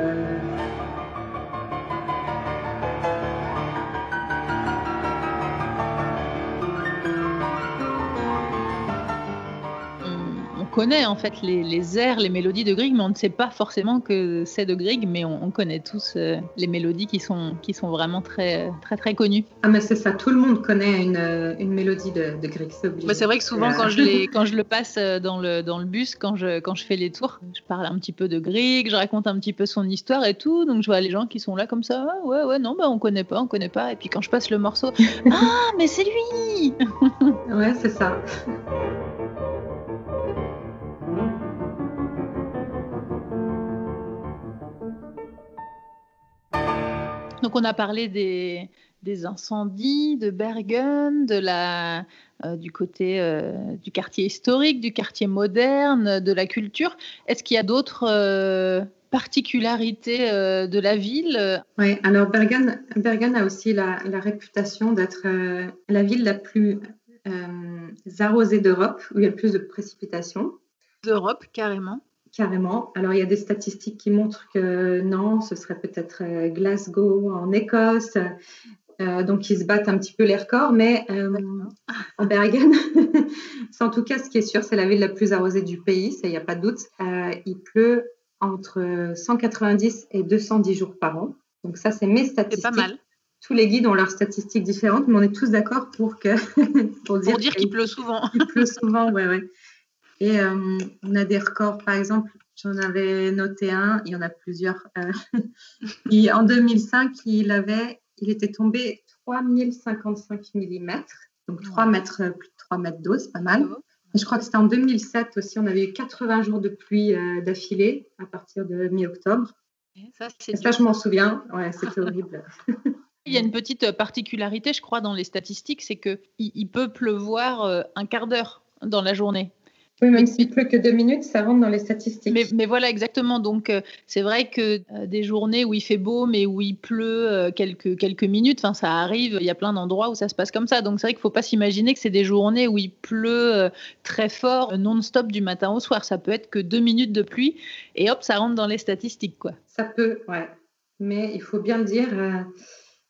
Connaît en fait les, airs, les mélodies de Grieg, mais on ne sait pas forcément que c'est de Grieg, mais on, connaît tous euh, les mélodies qui sont, qui sont vraiment très, très, très connues. Ah, mais c'est ça, tout le monde connaît une, une mélodie de, de Grieg, c'est obligé. c'est vrai que souvent, quand, je les, quand je le passe euh, dans le, dans le bus, quand je, quand je fais les tours, je parle un petit peu de Grieg, je raconte un petit peu son histoire et tout, donc je vois les gens qui sont là comme ça, ah, ouais, ouais, non, bah, on connaît pas, on connaît pas, et puis quand je passe le morceau, ah, mais c'est lui Ouais, c'est ça. Donc on a parlé des, des incendies de Bergen, de la, euh, du côté euh, du quartier historique, du quartier moderne, de la culture. Est-ce qu'il y a d'autres euh, particularités de la ville? Oui, alors Bergen, Bergen a aussi la, la réputation d'être la ville la plus arrosée d'Europe, où il y a le plus de précipitations. D'Europe, carrément Carrément. Alors, il y a des statistiques qui montrent que non, ce serait peut-être euh, Glasgow en Écosse. Euh, donc, ils se battent un petit peu les records, mais euh, en Bergen, c'est en tout cas ce qui est sûr, c'est la ville la plus arrosée du pays, ça, il n'y a pas de doute. il pleut entre 190 et 210 jours par an. Donc, ça, c'est mes statistiques. C'est pas mal. Tous les guides ont leurs statistiques différentes, mais on est tous d'accord pour que pour dire, qu'il pleut souvent. il pleut souvent, ouais, ouais. Et euh, on a des records, par exemple, j'en avais noté un, il y en a plusieurs. Euh, en 2005, il, avait, il était tombé 3055 mm, donc 3 mètres, plus de 3 mètres d'eau, c'est pas mal. je crois que c'était en 2007 aussi, on avait eu 80 jours de pluie euh, d'affilée à partir de mi-octobre. Ça, ça je m'en souviens, ouais, c'était horrible. Il y a une petite particularité, je crois, dans les statistiques, c'est qu'il il peut pleuvoir un quart d'heure dans la journée. Oui, même s'il pleut que deux minutes, ça rentre dans les statistiques. Mais, voilà, exactement. Donc, euh, c'est vrai que euh, des journées où il fait beau, mais où il pleut euh, quelques, quelques minutes, ça arrive. Il y a plein d'endroits où ça se passe comme ça. Donc, c'est vrai qu'il ne faut pas s'imaginer que c'est des journées où il pleut très fort, non-stop du matin au soir. Ça peut être que deux minutes de pluie et hop, ça rentre dans les statistiques. quoi. Ça peut, ouais. Mais il faut bien le dire,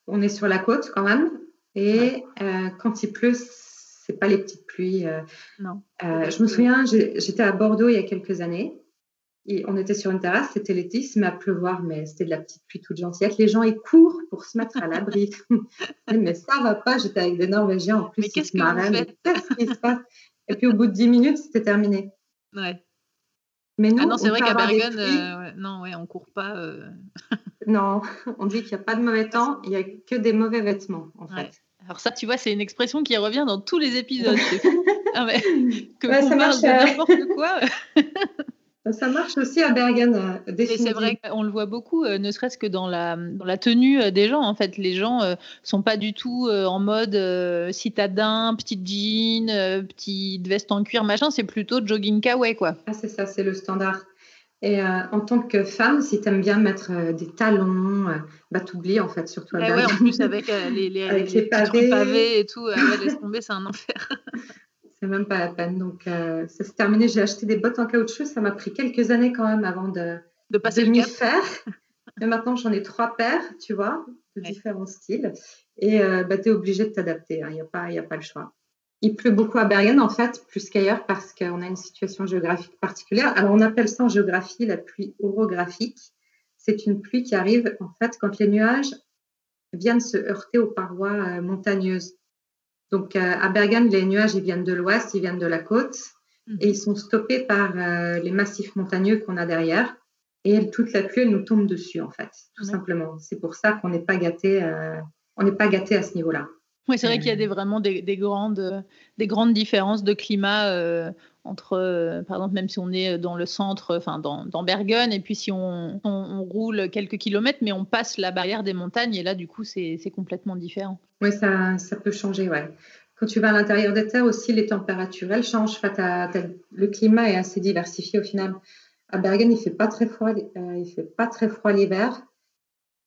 on est sur la côte quand même. Et quand il pleut, pas les petites pluies. Euh, non. Euh, je me souviens, j'étais à Bordeaux il y a quelques années. Et on était sur une terrasse, c'était l'été, il se met à pleuvoir, mais c'était de la petite pluie toute gentille. Les gens, ils courent pour se mettre à l'abri. mais ça va pas, j'étais avec des Norvégiens en plus. Mais qu'est-ce que Qu'est-ce qui se passe? Et puis au bout de 10 minutes, c'était terminé. Ouais. Mais nous, ah non, c'est vrai qu'à Bergen, euh, non, ouais, on court pas. non, on dit qu'il n'y a pas de mauvais temps, il n'y a que des mauvais vêtements, en fait. Alors ça, tu vois, c'est une expression qui revient dans tous les épisodes. ah que ça marche, n'importe quoi. Ça marche aussi à Bergen. Euh, c'est vrai qu'on le voit beaucoup, euh, ne serait-ce que dans la, dans la tenue euh, des gens. En fait, les gens ne sont pas du tout en mode citadin, petite jean, petite veste en cuir, machin. C'est plutôt jogging kawaii, quoi. Ah, c'est ça, c'est le standard. Et euh, en tant que femme, si tu aimes bien mettre euh, des talons, euh, bah t'oublies en fait, surtout à ouais, en plus avec les, les, avec les, pavés. et tout, laisse tomber, c'est un enfer. c'est même pas la peine. Donc ça s'est terminé. J'ai acheté des bottes en caoutchouc. Ça m'a pris quelques années quand même avant de, de passer de le faire. Mais maintenant, j'en ai trois paires, tu vois, de différents styles. Et bah, tu es obligé de t'adapter. Il hein. n'y a, pas, a pas le choix. Il pleut beaucoup à Bergen, en fait, plus qu'ailleurs, parce qu'on a une situation géographique particulière. Alors, on appelle ça en géographie la pluie orographique. C'est une pluie qui arrive, en fait, quand les nuages viennent se heurter aux parois euh, montagneuses. Donc, euh, à Bergen, les nuages, ils viennent de l'ouest, ils viennent de la côte, mmh. et ils sont stoppés par euh, les massifs montagneux qu'on a derrière. Et toute la pluie, elle nous tombe dessus, en fait, tout simplement. C'est pour ça qu'on n'est pas gâté, on n'est pas gâté à ce niveau-là. Oui, c'est vrai qu'il y a des, vraiment des, grandes, des grandes différences de climat euh, entre, euh, par exemple, même si on est dans le centre, enfin dans, dans Bergen, et puis si on, on, roule quelques kilomètres, mais on passe la barrière des montagnes, et là, du coup, c'est complètement différent. Oui, ça, ça peut changer, ouais. Quand tu vas à l'intérieur des terres aussi, les températures, elles changent. le climat est assez diversifié au final. À Bergen, il fait pas très froid, euh, il fait pas très froid l'hiver.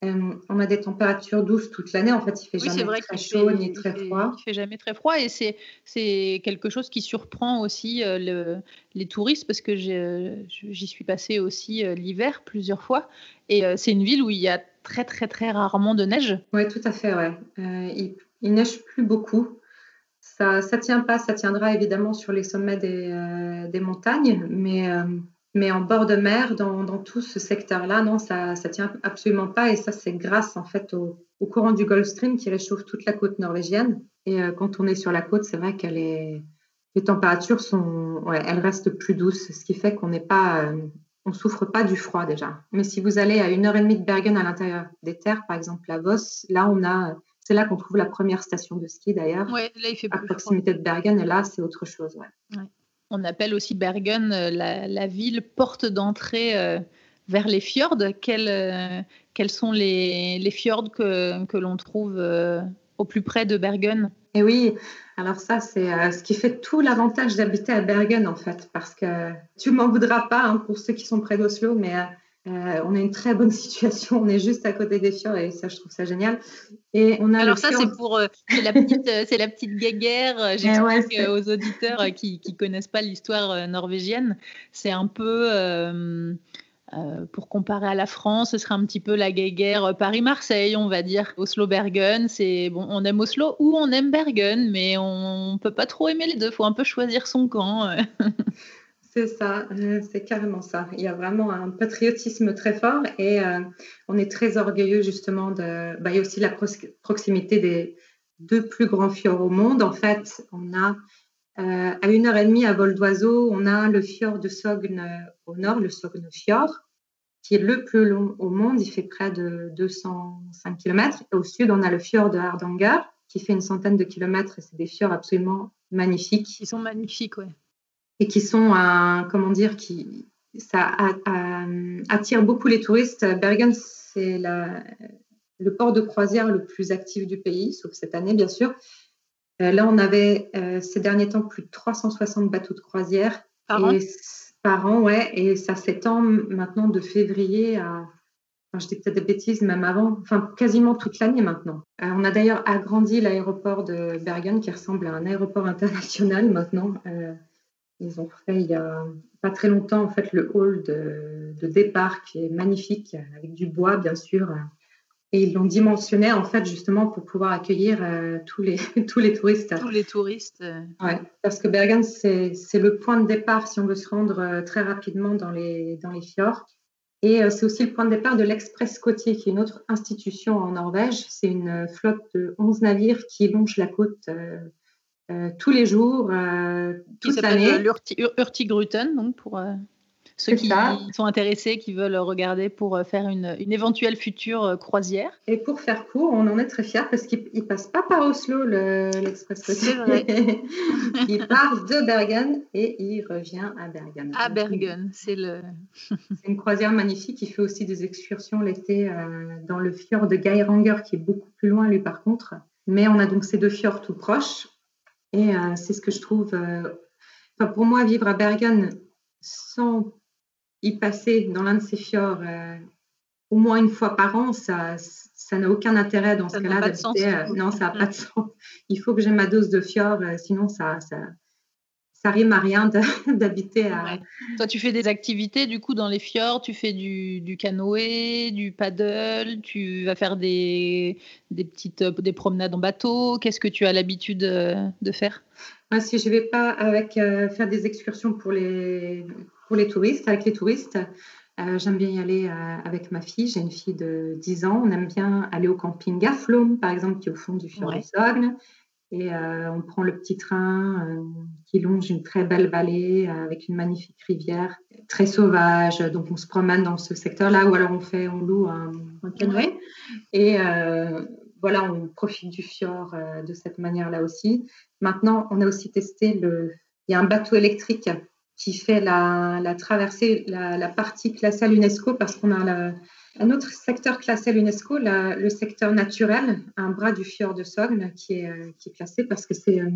Euh, on a des températures douces toute l'année. En fait, il fait jamais vrai très chaud ni très froid. Il fait jamais très froid et c'est c'est quelque chose qui surprend aussi euh, le, les touristes parce que j'y suis passée aussi euh, l'hiver plusieurs fois et c'est une ville où il y a très très très rarement de neige. Oui, tout à fait. Ouais. il, il neige plus beaucoup. Ça ça tient pas. Ça tiendra évidemment sur les sommets des, des montagnes, mais mais en bord de mer, dans, dans tout ce secteur-là, non, ça ne tient absolument pas. Et ça, c'est grâce en fait au, courant du Gulf Stream qui réchauffe toute la côte norvégienne. Et euh, quand on est sur la côte, c'est vrai que les, les températures sont, ouais, elles restent plus douces, ce qui fait qu'on n'est pas, euh, on souffre pas du froid déjà. Mais si vous allez à une heure et demie de Bergen à l'intérieur des terres, par exemple la Voss, là on a, c'est là qu'on trouve la première station de ski d'ailleurs. Ouais, là il fait à proximité de Bergen. Et là, c'est autre chose. Ouais. ouais on appelle aussi Bergen euh, la, ville porte d'entrée euh, vers les fjords. Quels, euh, quels sont les, fjords que, l'on trouve au plus près de Bergen? Et eh oui, alors ça, c'est ce qui fait tout l'avantage d'habiter à Bergen, en fait, parce que tu m'en voudras pas hein, pour ceux qui sont près d'Oslo, mais on a une très bonne situation, on est juste à côté des fjords et ça, je trouve ça génial. Et on a Alors ça, c'est pour euh, la petite, euh, c'est la petite guéguerre. J'explique aux auditeurs qui qui connaissent pas l'histoire norvégienne, c'est un peu pour comparer à la France, ce serait un petit peu la guéguerre Paris-Marseille, on va dire. Oslo-Bergen, c'est bon, on aime Oslo ou on aime Bergen, mais on, ne peut pas trop aimer les deux. Faut un peu choisir son camp. C'est ça, euh, c'est carrément ça. Il y a vraiment un patriotisme très fort et euh, on est très orgueilleux justement de. Bah, il y a aussi la proximité des deux plus grands fjords au monde. En fait, on a euh, à une heure et demie à vol d'oiseau, on a le fjord de Sogne au nord, le Sogne Fjord, qui est le plus long au monde. Il fait près de 205 km. Et au sud, on a le fjord de Hardanger, qui fait une centaine de kilomètres. C'est des fjords absolument magnifiques. Ils sont magnifiques, ouais et qui sont, un, comment dire, qui ça attire beaucoup les touristes. Bergen, c'est le port de croisière le plus actif du pays, sauf cette année, bien sûr. Euh, là, on avait euh, ces derniers temps plus de 360 bateaux de croisière par an? Par an, ouais, et ça s'étend maintenant de février à, enfin, je dis peut-être des bêtises, même avant, enfin quasiment toute l'année maintenant. Euh, on a d'ailleurs agrandi l'aéroport de Bergen qui ressemble à un aéroport international maintenant. Ils ont fait il y a pas très longtemps en fait le hall de, départ qui est magnifique avec du bois bien sûr et ils l'ont dimensionné en fait justement pour pouvoir accueillir euh, tous les tous les touristes. Tous les touristes. Euh. Ouais, parce que Bergen c'est le point de départ si on veut se rendre euh, très rapidement dans les dans les fjords. Et c'est aussi le point de départ de l'Express côtier, qui est une autre institution en Norvège. C'est une flotte de 11 navires qui longe la côte euh, tous les jours, euh, toute l'année. Hurtigruten, donc pour euh, ceux qui sont intéressés, qui veulent regarder pour faire une, éventuelle future croisière. Et pour faire court, on en est très fiers parce qu'il ne passe pas par Oslo, l'Express C'est vrai. il part de Bergen et il revient à Bergen. À Bergen, c'est le. c'est une croisière magnifique. Il fait aussi des excursions l'été dans le fjord de Geiranger, qui est beaucoup plus loin, lui, par contre. Mais on a donc ces deux fjords tout proches. Et euh, c'est ce que je trouve. Euh, pour moi, vivre à Bergen sans y passer dans l'un de ces fjords euh, au moins une fois par an, ça, ça n'a aucun intérêt dans ce cas-là non, ça n'a pas de sens. Il faut que j'ai ma dose de fjord, sinon ça, ça, ça rime à rien d'habiter à. Toi, tu fais des activités du coup dans les fjords, tu fais du, du canoë, du paddle, tu vas faire des, des petites des promenades en bateau. Qu'est-ce que tu as l'habitude euh, de faire? Moi, si je ne vais pas avec euh, faire des excursions pour les pour les touristes, avec les touristes, euh, j'aime bien y aller avec ma fille. J'ai une fille de 10 ans. On aime bien aller au camping Gaflom, par exemple, qui est au fond du fjord de Sogne. Et euh, on prend le petit train euh, qui longe une très belle vallée euh, avec une magnifique rivière, très sauvage. Donc on se promène dans ce secteur-là, ou alors on fait, on loue un, canoë. Et voilà, on profite du fjord de cette manière-là aussi. Maintenant, on a aussi testé le. Il y a un bateau électrique qui fait la, traversée, la, partie classée à l'UNESCO parce qu'on a un autre secteur classé à l'UNESCO, le secteur naturel, un bras du fjord de Sogne qui est, euh, qui est classé parce que c'est, euh,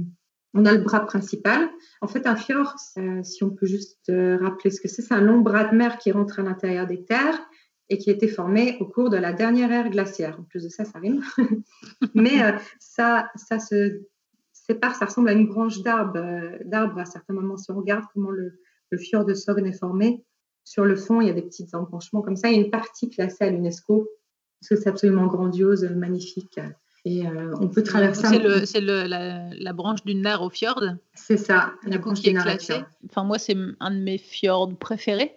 on a le bras principal. En fait, un fjord, si on peut juste euh, rappeler ce que c'est, c'est un long bras de mer qui rentre à l'intérieur des terres et qui a été formé au cours de la dernière ère glaciaire. En plus de ça, ça rime. Mais euh, ça, ça se sépare, ça ressemble à une branche d'arbre, euh, d'arbre à certains moments. Si on regarde comment le, le fjord de Sogn est formé, sur le fond, il y a des petits embranchements comme ça. Il y a une partie classée à l'UNESCO, parce que c'est absolument grandiose, magnifique. Et euh, on peut traverser. C'est la, la, branche du Nar au fjord? C'est ça, la branche qui est classée? Enfin, moi, c'est un de mes fjords préférés.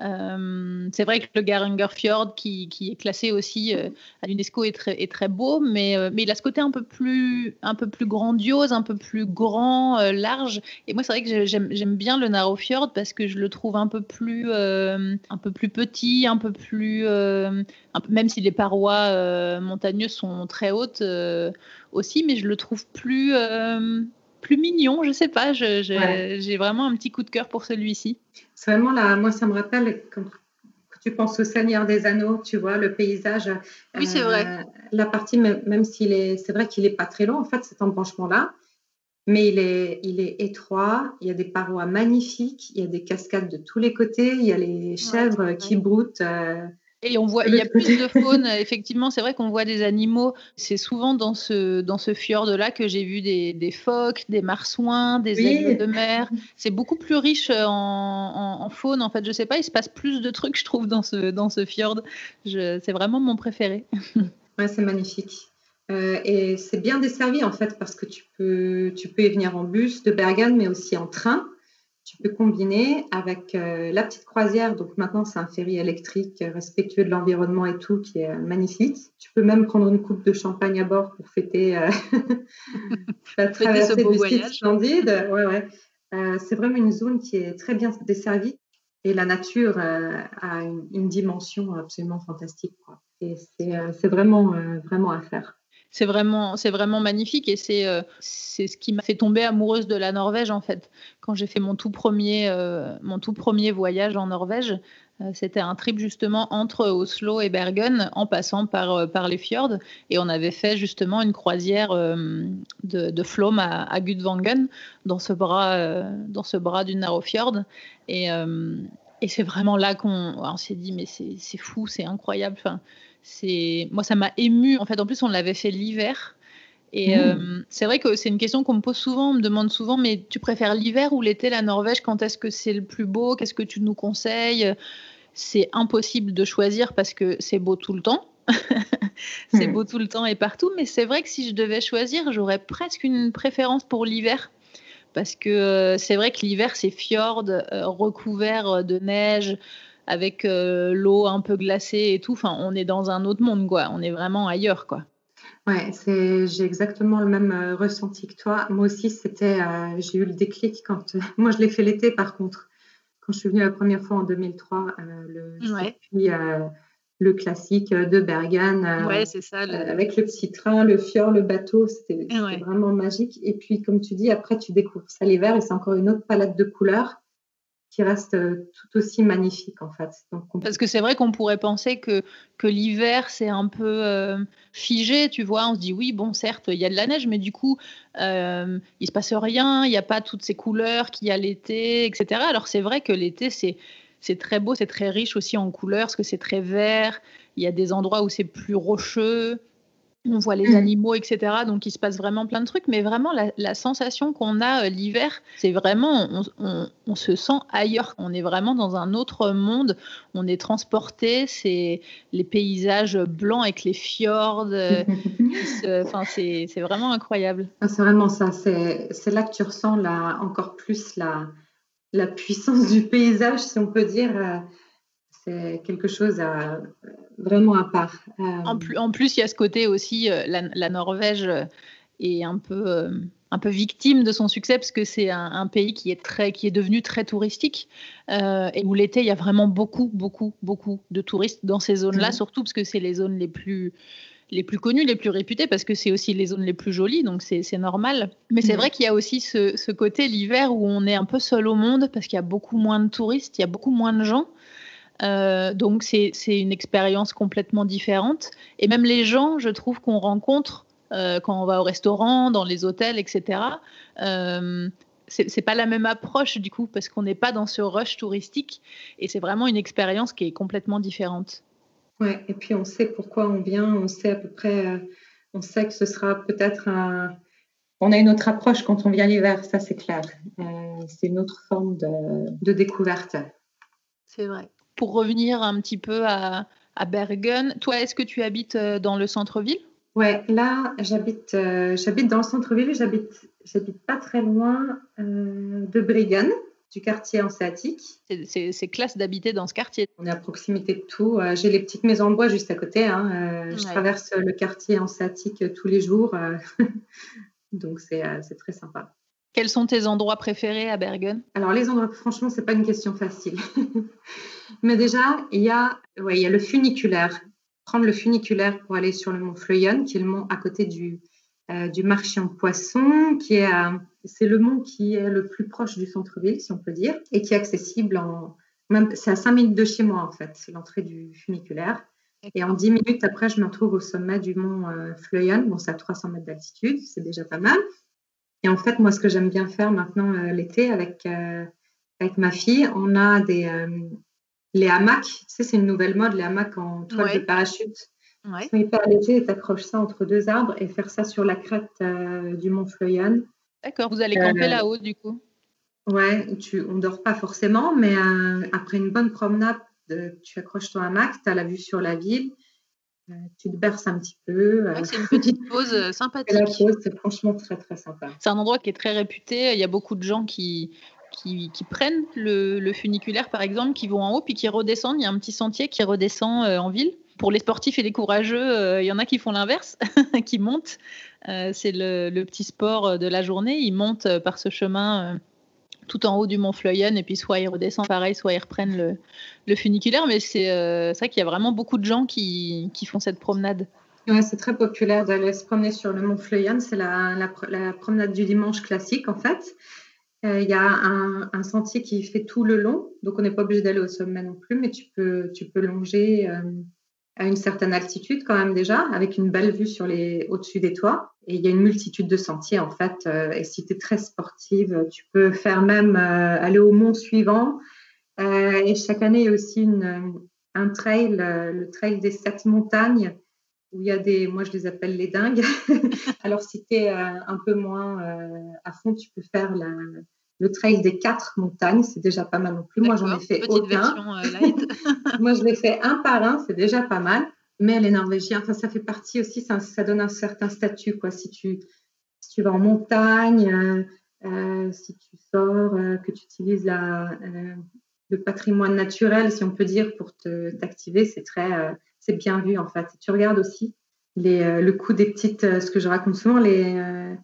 Euh, c'est vrai que le Garanger Fjord, qui, est classé aussi euh, à l'UNESCO, est très, beau, mais, euh, mais il a ce côté un peu plus, grandiose, un peu plus grand, large. Et moi, c'est vrai que j'aime bien le Narrow Fjord parce que je le trouve un peu plus, un peu plus petit, un peu plus, même si les parois montagneuses sont très hautes aussi, mais je le trouve plus plus mignon, je sais pas, j'ai vraiment un petit coup de cœur pour celui-ci. C'est vraiment là, moi ça me rappelle quand, tu penses au Seigneur des Anneaux, tu vois, le paysage. Oui, c'est vrai. Euh, la partie, même, s'il est, c'est vrai qu'il est pas très long, en fait, cet embranchement-là, mais il est, il est étroit, il y a des parois magnifiques, il y a des cascades de tous les côtés, il y a les chèvres qui broutent. Euh, et on voit, il y a plus de faune. Effectivement, c'est vrai qu'on voit des animaux. C'est souvent dans ce, dans ce fjord-là que j'ai vu des, des, phoques, des marsouins, des aigles de mer. C'est beaucoup plus riche en, en, faune. En fait, je sais pas, il se passe plus de trucs, je trouve, dans ce, dans ce fjord. C'est vraiment mon préféré. Ouais, c'est magnifique. Euh, et c'est bien desservi, en fait, parce que tu peux, tu peux y venir en bus de Bergen, mais aussi en train tu peux combiner avec euh, la petite croisière. Donc maintenant, c'est un ferry électrique euh, respectueux de l'environnement et tout, qui est euh, magnifique. Tu peux même prendre une coupe de champagne à bord pour fêter la traversée des sites splendides. Ouais, ouais. c'est vraiment une zone qui est très bien desservie et la nature a une, dimension absolument fantastique. Quoi. Et c'est vraiment, vraiment à faire c'est vraiment, c'est vraiment magnifique et c'est, euh, c'est ce qui m'a fait tomber amoureuse de la Norvège en fait. Quand j'ai fait mon tout premier, euh, mon tout premier voyage en Norvège, euh, c'était un trip justement entre Oslo et Bergen en passant par, par les fjords et on avait fait justement une croisière de, de Flom à, Gudvangen dans ce bras, dans ce bras du Narrowfjord et, et c'est vraiment là qu'on on s'est dit mais c'est, c'est fou, c'est incroyable. C'est moi ça m'a ému. En fait, en plus on l'avait fait l'hiver. Et mmh. euh, c'est vrai que c'est une question qu'on me pose souvent, on me demande souvent, mais tu préfères l'hiver ou l'été, la Norvège? Quand est-ce que c'est le plus beau? Qu'est-ce que tu nous conseilles? C'est impossible de choisir parce que c'est beau tout le temps. c'est mmh. beau tout le temps et partout, mais c'est vrai que si je devais choisir, j'aurais presque une préférence pour l'hiver. Parce que euh, c'est vrai que l'hiver, c'est fjord, euh, recouvert de neige, avec euh, l'eau un peu glacée et tout. Enfin, on est dans un autre monde, quoi. On est vraiment ailleurs, quoi. Ouais, c'est, j'ai exactement le même euh, ressenti que toi. Moi aussi, c'était, euh, j'ai eu le déclic quand, moi, je l'ai fait l'été, par contre, quand je suis venue la première fois en 2003, le ouais. le classique de Bergen, ouais, c'est ça, avec le petit train, le fjord, le bateau, c'était, vraiment magique. Et puis, comme tu dis, après, tu découvres ça l'hiver et c'est encore une autre palette de couleurs qui reste euh, tout aussi magnifique en fait. Parce que c'est vrai qu'on pourrait penser que, l'hiver c'est un peu euh, figé, tu vois. On se dit oui, bon, certes, il y a de la neige, mais du coup, euh, il se passe rien, il n'y a pas toutes ces couleurs qu'il y a l'été, etc. Alors c'est vrai que l'été c'est c'est très beau, c'est très riche aussi en couleurs, parce que c'est très vert. Il y a des endroits où c'est plus rocheux on voit les mm. animaux, etc. Donc il se passe vraiment plein de trucs, mais vraiment la, sensation qu'on a euh, l'hiver, c'est vraiment, on, se sent ailleurs. On est vraiment dans un autre monde. On est transporté. C'est les paysages blancs avec les fjords. Euh, enfin, c'est vraiment incroyable. Ah, c'est vraiment ça. C'est là que tu ressens la, encore plus la, la puissance du paysage, si on peut dire. Euh, c'est quelque chose à, vraiment à part. Euh, en, plus, en plus, il y a ce côté aussi, euh, la, Norvège euh, est un peu, un peu victime de son succès parce que c'est un, pays qui est, très, qui est devenu très touristique et où l'été, il y a vraiment beaucoup, beaucoup, beaucoup de touristes dans ces zones-là, mhm. surtout parce que c'est les zones les plus les plus connues, les plus réputées, parce que c'est aussi les zones les plus jolies, donc c'est normal. Mais c'est mhm. vrai qu'il y a aussi ce, ce côté l'hiver où on est un peu seul au monde, parce qu'il y a beaucoup moins de touristes, il y a beaucoup moins de gens. Euh, donc c'est une expérience complètement différente. Et même les gens, je trouve qu'on rencontre euh, quand on va au restaurant, dans les hôtels, etc. Euh, c'est pas la même approche du coup parce qu'on n'est pas dans ce rush touristique et c'est vraiment une expérience qui est complètement différente. Ouais, et puis on sait pourquoi on vient, on sait à peu près, on sait que ce sera peut-être un. On a une autre approche quand on vient l'hiver, ça c'est clair. c'est une autre forme de découverte. C'est vrai. Pour revenir un petit peu à, à Bergen. Toi, est-ce que tu habites euh, dans le centre-ville? Ouais, là, j'habite, euh, j'habite dans le centre-ville. J'habite, j'habite pas très loin euh, de Briggen, du quartier hanséatique. C'est, classe d'habiter dans ce quartier. On est à proximité de tout. j'ai les petites maisons en bois juste à côté. Hein. Je traverse le quartier hanséatique tous les jours. donc, c'est, c'est très sympa. Quels sont tes endroits préférés à Bergen? Alors les endroits, franchement, c'est pas une question facile. Mais déjà, il y a, ouais, il y a le funiculaire. Prendre le funiculaire pour aller sur le mont Fleuyen, qui est le mont à côté du, euh, du marché en poisson, qui est, c'est le mont qui est le plus proche du centre-ville, si on peut dire, et qui est accessible en, même, c'est à 5 minutes de chez moi en fait, c'est l'entrée du funiculaire. Et en 10 minutes après, je me retrouve au sommet du mont euh, Fleuyen. Bon, c'est à 300 mètres d'altitude, c'est déjà pas mal. Et en fait, moi, ce que j'aime bien faire maintenant euh, l'été avec, euh, avec ma fille, on a des euh, les hamacs. Tu sais, c'est une nouvelle mode, les hamacs en toile de parachute. Ouais. Ils sont hyper légers tu accroches ça entre deux arbres et faire ça sur la crête du mont Fleuyan. D'accord, vous allez camper là-haut du coup Ouais, tu, on dort pas forcément, mais après une bonne promenade, tu accroches ton hamac, tu as la vue sur la ville tu te berces un petit peu. Euh. c'est une petite pause euh, sympathique. la pause, c'est franchement très très sympa. C'est un endroit qui est très réputé. Il y a beaucoup de gens qui, qui, prennent le, funiculaire, par exemple, qui vont en haut puis qui redescendent. Il y a un petit sentier qui redescend en ville. Pour les sportifs et les courageux, il y en a qui font l'inverse, qui montent. c'est le, le, petit sport de la journée. Ils montent par ce chemin tout en haut du mont Fleuyen et puis soit ils redescendent pareil, soit ils reprennent le, funiculaire. Mais c'est euh, vrai qu'il y a vraiment beaucoup de gens qui, qui font cette promenade. Ouais, c'est très populaire d'aller se promener sur le mont Fleuyen. C'est la, la, promenade du dimanche classique en fait. Euh, il y a un, un, sentier qui fait tout le long, donc on n'est pas obligé d'aller au sommet non plus, mais tu peux, tu peux longer. Euh, à une certaine altitude quand même déjà, avec une belle vue sur les au-dessus des toits. Et il y a une multitude de sentiers en fait. Euh, et si tu es très sportive, tu peux faire même euh, aller au mont suivant. Euh, et chaque année, il y a aussi un trail, le trail des sept montagnes, où il y a des, moi je les appelle les dingues. Alors si tu es un peu moins à fond, tu peux faire la, le trail des quatre montagnes, c'est déjà pas mal non plus. Moi, j'en ai fait aucun. Euh, Moi, je l'ai fait un par un, c'est déjà pas mal. Mais les Norvégiens, enfin, ça fait partie aussi, ça, ça donne un certain statut. Quoi. Si, tu, si tu vas en montagne, euh, euh, si tu sors, que tu utilises la, le patrimoine naturel, si on peut dire, pour t'activer, c'est très, c'est bien vu en fait. tu regardes aussi les, le coût des petites, ce que je raconte souvent, les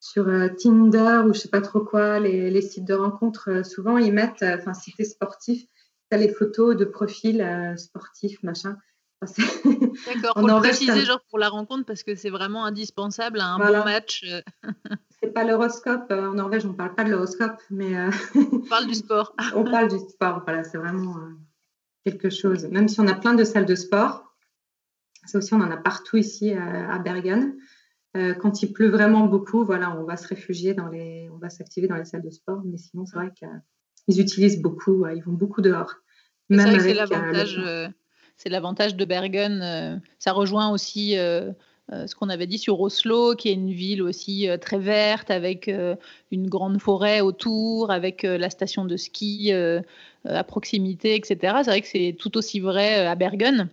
sur euh, Tinder ou je sais pas trop quoi, les, sites de rencontres, euh, souvent ils mettent, euh, enfin si tu es sportif, tu as les photos de profil sportif, machin. D'accord, pour le préciser, genre pour la rencontre, parce que c'est vraiment indispensable à un bon match. c'est pas l'horoscope, en Norvège on parle pas de l'horoscope, mais. on parle du sport. on parle du sport, voilà, c'est vraiment quelque chose. Même si on a plein de salles de sport, ça aussi on en a partout ici à Bergen. Euh, quand il pleut vraiment beaucoup, voilà, on va se réfugier dans les, on va s'activer dans les salles de sport. Mais sinon, c'est vrai qu'ils utilisent beaucoup, ils vont beaucoup dehors. C'est l'avantage, euh, c'est l'avantage de Bergen. Euh, ça rejoint aussi ce qu'on avait dit sur Oslo, qui est une ville aussi très verte, avec une grande forêt autour, avec la station de ski à proximité, etc. C'est vrai que c'est tout aussi vrai à Bergen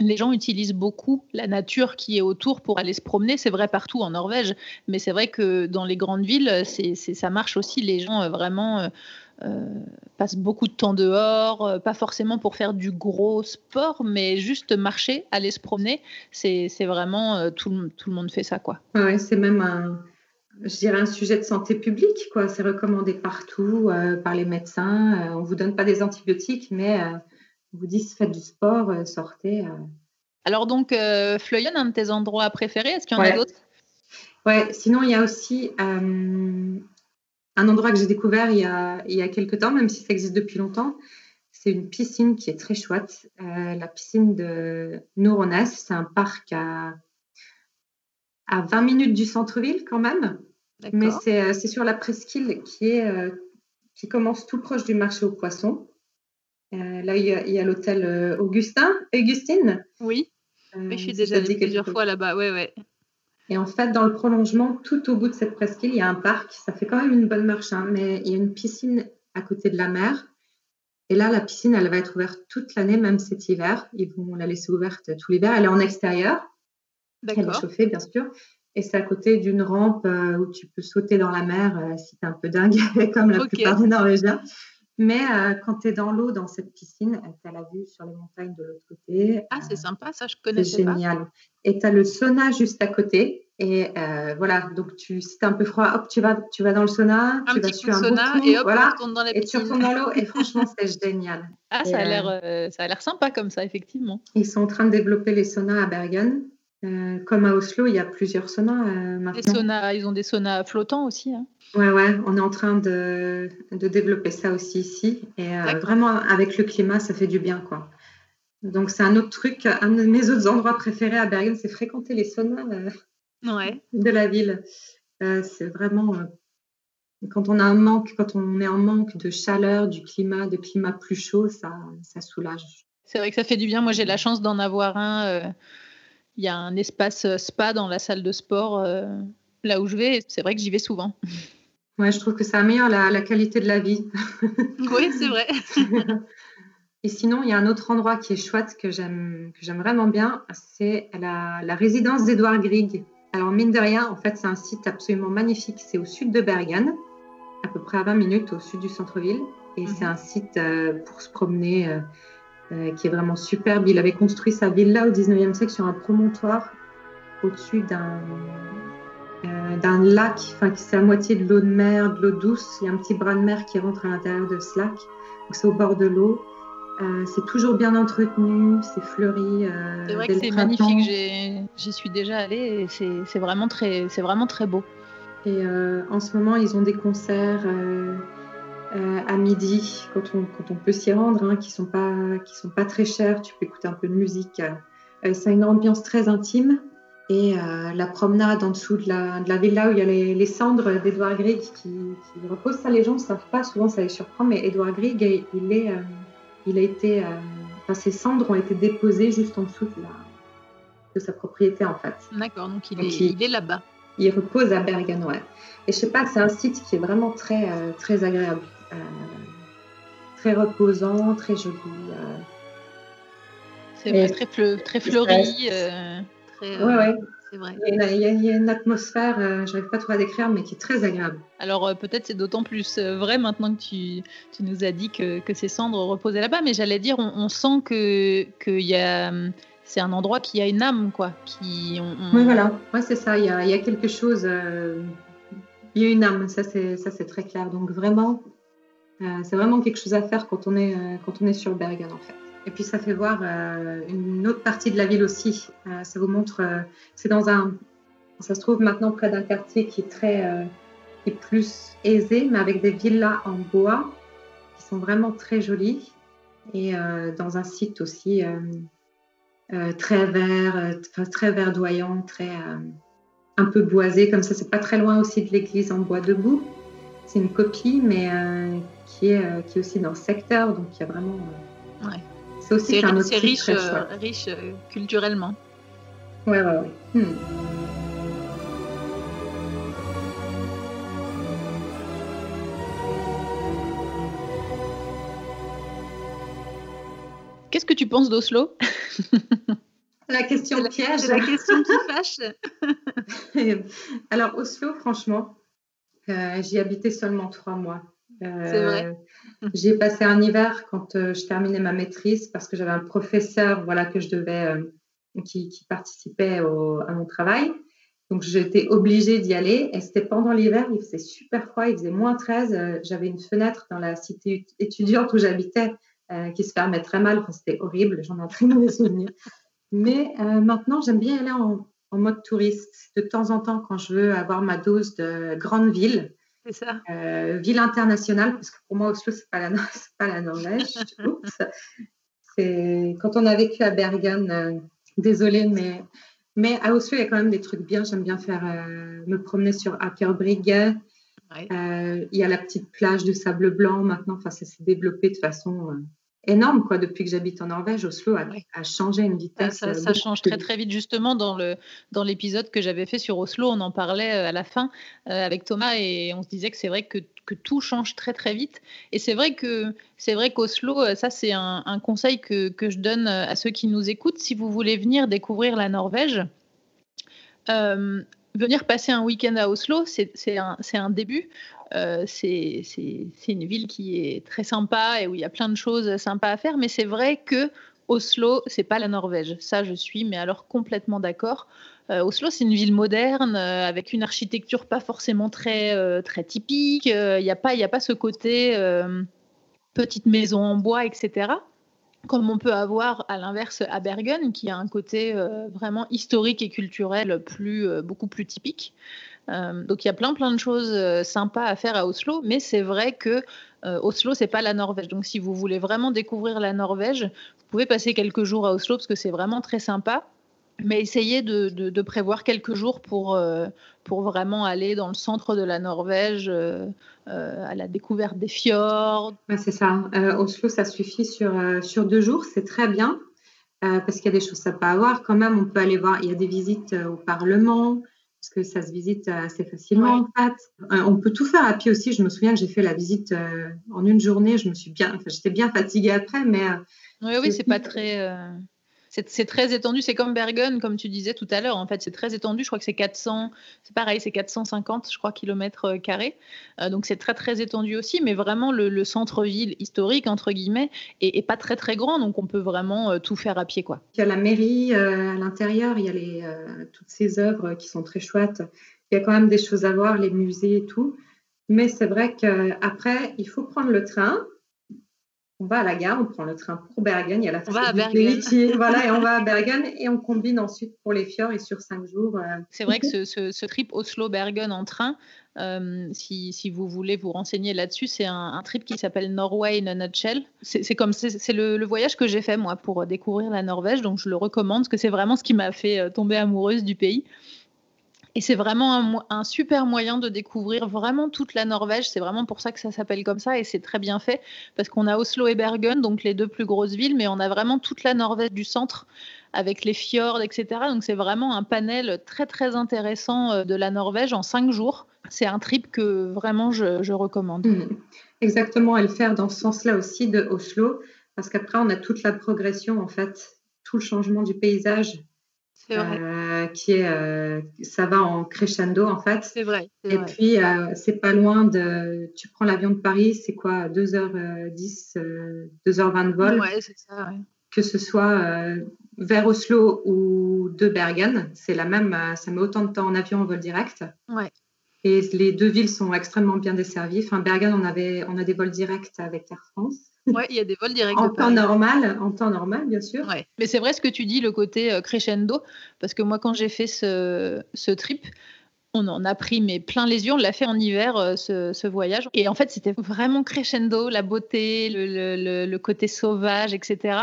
les gens utilisent beaucoup la nature qui est autour pour aller se promener. C'est vrai partout en Norvège, mais c'est vrai que dans les grandes villes, ça marche aussi. Les gens euh, vraiment euh, euh, passent beaucoup de temps dehors, pas forcément pour faire du gros sport, mais juste marcher, aller se promener. C'est, vraiment tout, le monde fait ça, quoi. Ouais, c'est même un, je dirais un sujet de santé publique, quoi. C'est recommandé partout par les médecins. on vous donne pas des antibiotiques, mais vous dites faites du sport, euh, sortez. Euh. Alors donc, euh, Fleuyen, un de tes endroits préférés, est-ce qu'il y en a d'autres? Ouais, sinon il y a aussi un endroit que j'ai découvert il y, a, il y a quelques temps, même si ça existe depuis longtemps. C'est une piscine qui est très chouette. la piscine de Nourones, c'est un parc à, à 20 minutes du centre-ville quand même. Mais c'est sur la presqu'île qui, est, qui commence tout proche du marché aux poissons. Là, il y a, l'hôtel Augustin, Augustine. Oui. je suis déjà allée plusieurs fois là-bas. Ouais, ouais. Et en fait, dans le prolongement, tout au bout de cette presqu'île, il y a un parc. Ça fait quand même une bonne marche, hein, mais il y a une piscine à côté de la mer. Et là, la piscine, elle va être ouverte toute l'année, même cet hiver. Ils vont la laisser ouverte tout l'hiver. Elle est en extérieur. Elle est chauffée, bien sûr. Et c'est à côté d'une rampe euh, où tu peux sauter dans la mer euh, si tu es un peu dingue, comme la plupart des Norvégiens. Mais euh, quand tu es dans l'eau, dans cette piscine, tu as la vue sur les montagnes de l'autre côté. Ah, c'est sympa, ça, je connais C'est génial. Et tu as le sauna juste à côté. Et voilà, donc tu, si tu un peu froid, hop, tu vas, tu vas dans le sauna, un tu vas sur un sauna et hop, voilà, tu dans la. Et tu retournes dans l'eau et franchement, c'est génial. Ah, ça a l'air, ça a l'air sympa comme ça, effectivement. Ils sont en train de développer les saunas à Bergen. Euh, comme à Oslo, il y a plusieurs saunas euh, maintenant. ils ont des saunas flottants aussi. Hein. Ouais, ouais, on est en train de, de développer ça aussi ici. Et euh, vraiment, avec le climat, ça fait du bien, quoi. Donc, c'est un autre truc. Un de mes autres endroits préférés à Bergen, c'est fréquenter les saunas de la ville. c'est vraiment. quand on a un manque, quand on est en manque de chaleur, du climat, de climat plus chaud, ça, ça soulage. C'est vrai que ça fait du bien. Moi, j'ai la chance d'en avoir un il y a un espace euh, spa dans la salle de sport euh, là où je vais. C'est vrai que j'y vais souvent. Ouais, je trouve que ça améliore la, la qualité de la vie. oui, c'est vrai. Et sinon, il y a un autre endroit qui est chouette que j'aime que j'aime vraiment bien, c'est la, la, résidence d'Edouard Grieg. Alors mine de rien, en fait, c'est un site absolument magnifique. C'est au sud de Bergen, à peu près à 20 minutes au sud du centre-ville, et c'est mhm. un site euh, pour se promener. Euh, qui est vraiment superbe. Il avait construit sa villa au 19e siècle sur un promontoire au-dessus d'un euh, d'un lac, enfin qui c'est à moitié de l'eau de mer, de l'eau douce. Il y a un petit bras de mer qui rentre à l'intérieur de ce lac. Donc c'est au bord de l'eau. Euh, c'est toujours bien entretenu, c'est fleuri. c'est vrai que c'est magnifique. J'y suis déjà allée et c'est vraiment très, c'est vraiment très beau. Et en ce moment, ils ont des concerts euh, à midi, quand on, quand on peut s'y rendre, hein, qui ne sont, pas, qui sont pas très chers. Tu peux écouter un peu de musique. Euh, c'est une ambiance très intime. Et euh, la promenade en dessous de la, de la villa où il y a les, cendres d'Edouard Grieg qui, qui reposent, ça les gens ne savent pas, souvent ça les surprend, mais Edouard Grieg, il, est, il a été, enfin, ses cendres ont été déposées juste en dessous de, la, de sa propriété en fait. D'accord, donc il est, il, est là-bas. Il repose à Bergen, ouais. Et je sais pas, c'est un site qui est vraiment très, très agréable. Euh, très reposant, très joli. Euh. C'est vrai, très, très fleuri. Euh, très, ouais, C'est vrai. Il y, a, une atmosphère, je n'arrive pas trop à décrire, mais qui est très agréable. Alors peut-être c'est d'autant plus vrai maintenant que tu, tu nous as dit que, que, ces cendres reposaient là-bas, mais j'allais dire, on, sent que, c'est un endroit qui a une âme, quoi. Qui, Oui, voilà, ouais, c'est ça, il y, a, il y a quelque chose, il y a une âme, ça c'est très clair. Donc vraiment, euh, c'est vraiment quelque chose à faire quand on est, euh, quand on est sur Bergen en fait. Et puis ça fait voir euh, une autre partie de la ville aussi. ça vous montre, c'est dans un, ça se trouve maintenant près d'un quartier qui est très, qui plus aisé, mais avec des villas en bois qui sont vraiment très jolies et dans un site aussi très vert, très verdoyant, très un peu boisé comme ça. C'est pas très loin aussi de l'église en bois debout. C'est une copie, mais qui est, euh, qui est aussi dans le secteur. Donc il y a vraiment. Euh, ouais. C'est aussi un autre riche, euh, riche culturellement. Ouais, ouais, ouais. Hmm. Qu'est-ce que tu penses d'Oslo? La question piège. C'est la question qui fâche. Alors, Oslo, franchement, j'y habitais seulement trois mois. Euh, j'ai passé un hiver quand euh, je terminais ma maîtrise parce que j'avais un professeur voilà, que je devais, euh, qui, participait à mon travail. Donc j'étais obligée d'y aller et c'était pendant l'hiver, il faisait super froid, il faisait moins 13. J'avais une fenêtre dans la cité étudiante où j'habitais qui se fermait très mal. c'était horrible, j'en ai un très mauvais souvenir. Mais maintenant, j'aime bien aller en, en, mode touriste de temps en temps quand je veux avoir ma dose de grande ville. C'est ça. Euh, ville internationale, parce que pour moi, Oslo, ce n'est pas, la, pas la Norvège. c'est quand on a vécu à Bergen, euh, désolé, mais, mais à Oslo, il y a quand même des trucs bien. J'aime bien faire, euh, me promener sur Akerbrygge. il y a la petite plage de sable blanc maintenant. Enfin, ça s'est développé de façon énorme quoi depuis que j'habite en Norvège. Oslo a, a changé une vitesse. Ça, ça, change très très vite justement dans le dans l'épisode que j'avais fait sur Oslo, on en parlait à la fin avec Thomas et on se disait que c'est vrai que, que, tout change très très vite. Et c'est vrai que c'est vrai qu'Oslo, ça c'est un, un, conseil que, que je donne à ceux qui nous écoutent. Si vous voulez venir découvrir la Norvège, euh, venir passer un week-end à Oslo, c'est un, un, début. Euh, c'est une ville qui est très sympa et où il y a plein de choses sympas à faire, mais c'est vrai que Oslo, c'est pas la Norvège. Ça, je suis, mais alors complètement d'accord. Euh, Oslo, c'est une ville moderne euh, avec une architecture pas forcément très typique. Il n'y a pas a pas ce côté petite maison en bois, etc comme on peut avoir à l'inverse à Bergen, qui a un côté vraiment historique et culturel plus, beaucoup plus typique. Euh, donc il y a plein plein de choses sympas à faire à Oslo, mais c'est vrai que Oslo c'est pas la Norvège. Donc si vous voulez vraiment découvrir la Norvège, vous pouvez passer quelques jours à Oslo parce que c'est vraiment très sympa mais essayez de, de, prévoir quelques jours pour, euh, pour vraiment aller dans le centre de la Norvège euh, euh, à la découverte des fjords. c'est ça. Oslo, ça suffit sur, sur deux jours, c'est très bien parce qu'il y a des choses à pas avoir quand même. On peut aller voir, il y a des visites au Parlement parce que ça se visite assez facilement en fait. on peut tout faire à pied aussi. Je me souviens que j'ai fait la visite en une journée. Je me suis bien, enfin, j'étais bien fatiguée après, mais oui, oui, c'est pas très c'est très étendu. C'est comme Bergen, comme tu disais tout à l'heure. En fait, c'est très étendu. Je crois que c'est 400, c'est pareil, c'est 450, je crois, kilomètres euh, carrés. Euh, donc c'est très très étendu aussi. Mais vraiment, le, centre-ville historique entre guillemets est, pas très très grand. Donc on peut vraiment euh, tout faire à pied, quoi. Il y a la mairie à l'intérieur. Il y a les, toutes ces œuvres qui sont très chouettes. Il y a quand même des choses à voir, les musées et tout. Mais c'est vrai qu'après, il faut prendre le train on va à la gare, on prend le train pour Bergen. Il y a la on va à Bergen. voilà, et on va à Bergen et on combine ensuite pour les fjords et sur cinq jours. Euh, C'est vrai que ce, trip Oslo-Bergen en train, euh, si, vous voulez vous renseigner là-dessus, c'est un, trip qui s'appelle Norway in a nutshell. C'est comme c'est le, le, voyage que j'ai fait moi pour découvrir la Norvège, donc je le recommande parce que c'est vraiment ce qui m'a fait euh, tomber amoureuse du pays. Et c'est vraiment un, super moyen de découvrir vraiment toute la Norvège. C'est vraiment pour ça que ça s'appelle comme ça et c'est très bien fait parce qu'on a Oslo et Bergen, donc les deux plus grosses villes, mais on a vraiment toute la Norvège du centre avec les fjords, etc. Donc c'est vraiment un panel très très intéressant euh, de la Norvège en cinq jours. C'est un trip que vraiment je, recommande. Mmh. Exactement, et le faire dans ce sens-là aussi de Oslo, parce qu'après on a toute la progression en fait, tout le changement du paysage euh, qui est, euh, ça va en crescendo en fait. C'est vrai. Et puis euh, c'est pas loin de, tu prends l'avion de Paris, c'est quoi, 2h10, 2h20 de vol? Ouais, c'est ça. Ouais. Que ce soit vers Oslo ou de Bergen, c'est la même, ça met autant de temps en avion en vol direct. Ouais. Et les deux villes sont extrêmement bien desservies. Enfin, Bergen, on avait, on a des vols directs avec Air France. Oui, il y a des vols directs. en temps normal, en temps normal, bien sûr. Ouais. Mais c'est vrai ce que tu dis, le côté euh, crescendo, parce que moi, quand j'ai fait ce, ce, trip, on en a pris mais plein les yeux. On l'a fait en hiver, euh, ce, ce, voyage. Et en fait, c'était vraiment crescendo, la beauté, le, le, le, côté sauvage, etc.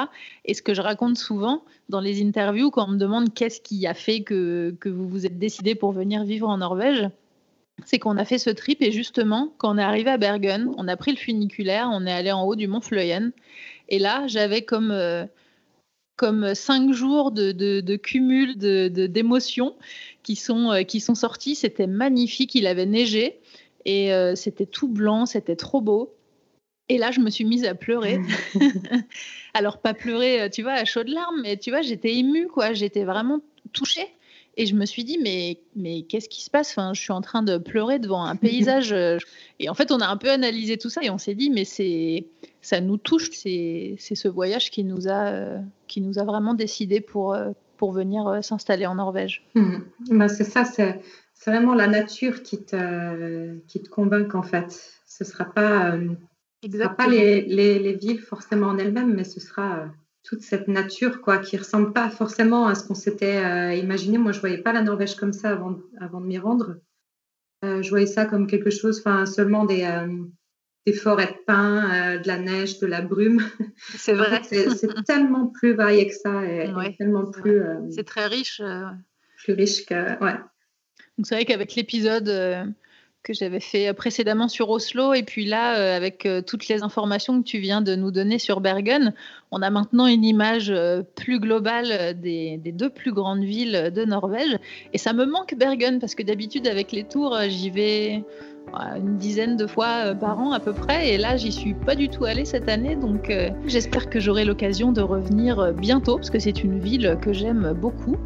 Et ce que je raconte souvent dans les interviews, quand on me demande qu'est-ce qui a fait que, que vous vous êtes décidé pour venir vivre en Norvège, c'est qu'on a fait ce trip et justement, quand on est arrivé à Bergen, on a pris le funiculaire, on est allé en haut du mont Fløyen. Et là, j'avais comme, euh, comme cinq jours de, de, cumul d'émotions de, qui, sont, euh, qui sont sortis. C'était magnifique, il avait neigé et euh, c'était tout blanc, c'était trop beau. Et là, je me suis mise à pleurer. Alors, pas pleurer, tu vois, à chaudes larmes, mais tu vois, j'étais émue, quoi. J'étais vraiment touchée. Et je me suis dit, mais, mais qu'est-ce qui se passe? Enfin, Je suis en train de pleurer devant un paysage. Euh, et en fait, on a un peu analysé tout ça et on s'est dit, mais c'est, ça nous touche. C'est, c'est ce voyage qui nous a, euh, qui nous a vraiment décidé pour, euh, pour venir s'installer en Norvège. Mmh. Bah, c'est ça, c'est, c'est vraiment la nature qui te, qui te convainc en fait. Ce ne sera pas, sera pas les, les, les, villes forcément en elles-mêmes, mais ce sera toute cette nature quoi qui ressemble pas forcément à ce qu'on s'était euh, imaginé. Moi, je voyais pas la Norvège comme ça avant, avant de m'y rendre. Euh, je voyais ça comme quelque chose, enfin seulement des, euh, des forêts de pins, de la neige, de la brume. C'est vrai. c'est tellement plus varié que ça et, tellement plus. c'est très riche. Plus riche que ouais. Donc c'est vrai qu'avec l'épisode que j'avais fait précédemment sur Oslo. Et puis là, euh, avec euh, toutes les informations que tu viens de nous donner sur Bergen, on a maintenant une image euh, plus globale des, deux plus grandes villes de Norvège. Et ça me manque Bergen parce que d'habitude, avec les tours, j'y vais une dizaine de fois par an à peu près. Et là, j'y suis pas du tout allée cette année. Donc j'espère que j'aurai l'occasion de revenir bientôt parce que c'est une ville que j'aime beaucoup.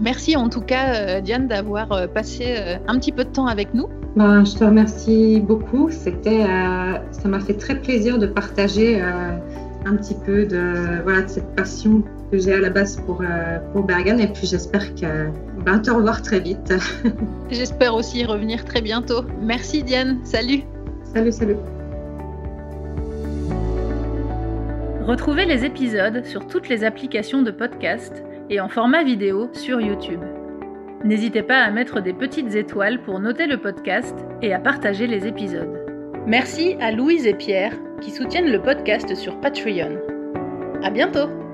Merci en tout cas, Diane, d'avoir passé un petit peu de temps avec nous. Ben, je te remercie beaucoup. C'était, euh, ça m'a fait très plaisir de partager euh, un petit peu de, voilà, de cette passion que j'ai à la base pour, euh, pour Bergen. Et puis j'espère que, ben, te revoir très vite. j'espère aussi revenir très bientôt. Merci Diane. Salut. Salut, salut. Retrouvez les épisodes sur toutes les applications de podcast et en format vidéo sur YouTube. N'hésitez pas à mettre des petites étoiles pour noter le podcast et à partager les épisodes. Merci à Louise et Pierre qui soutiennent le podcast sur Patreon. À bientôt!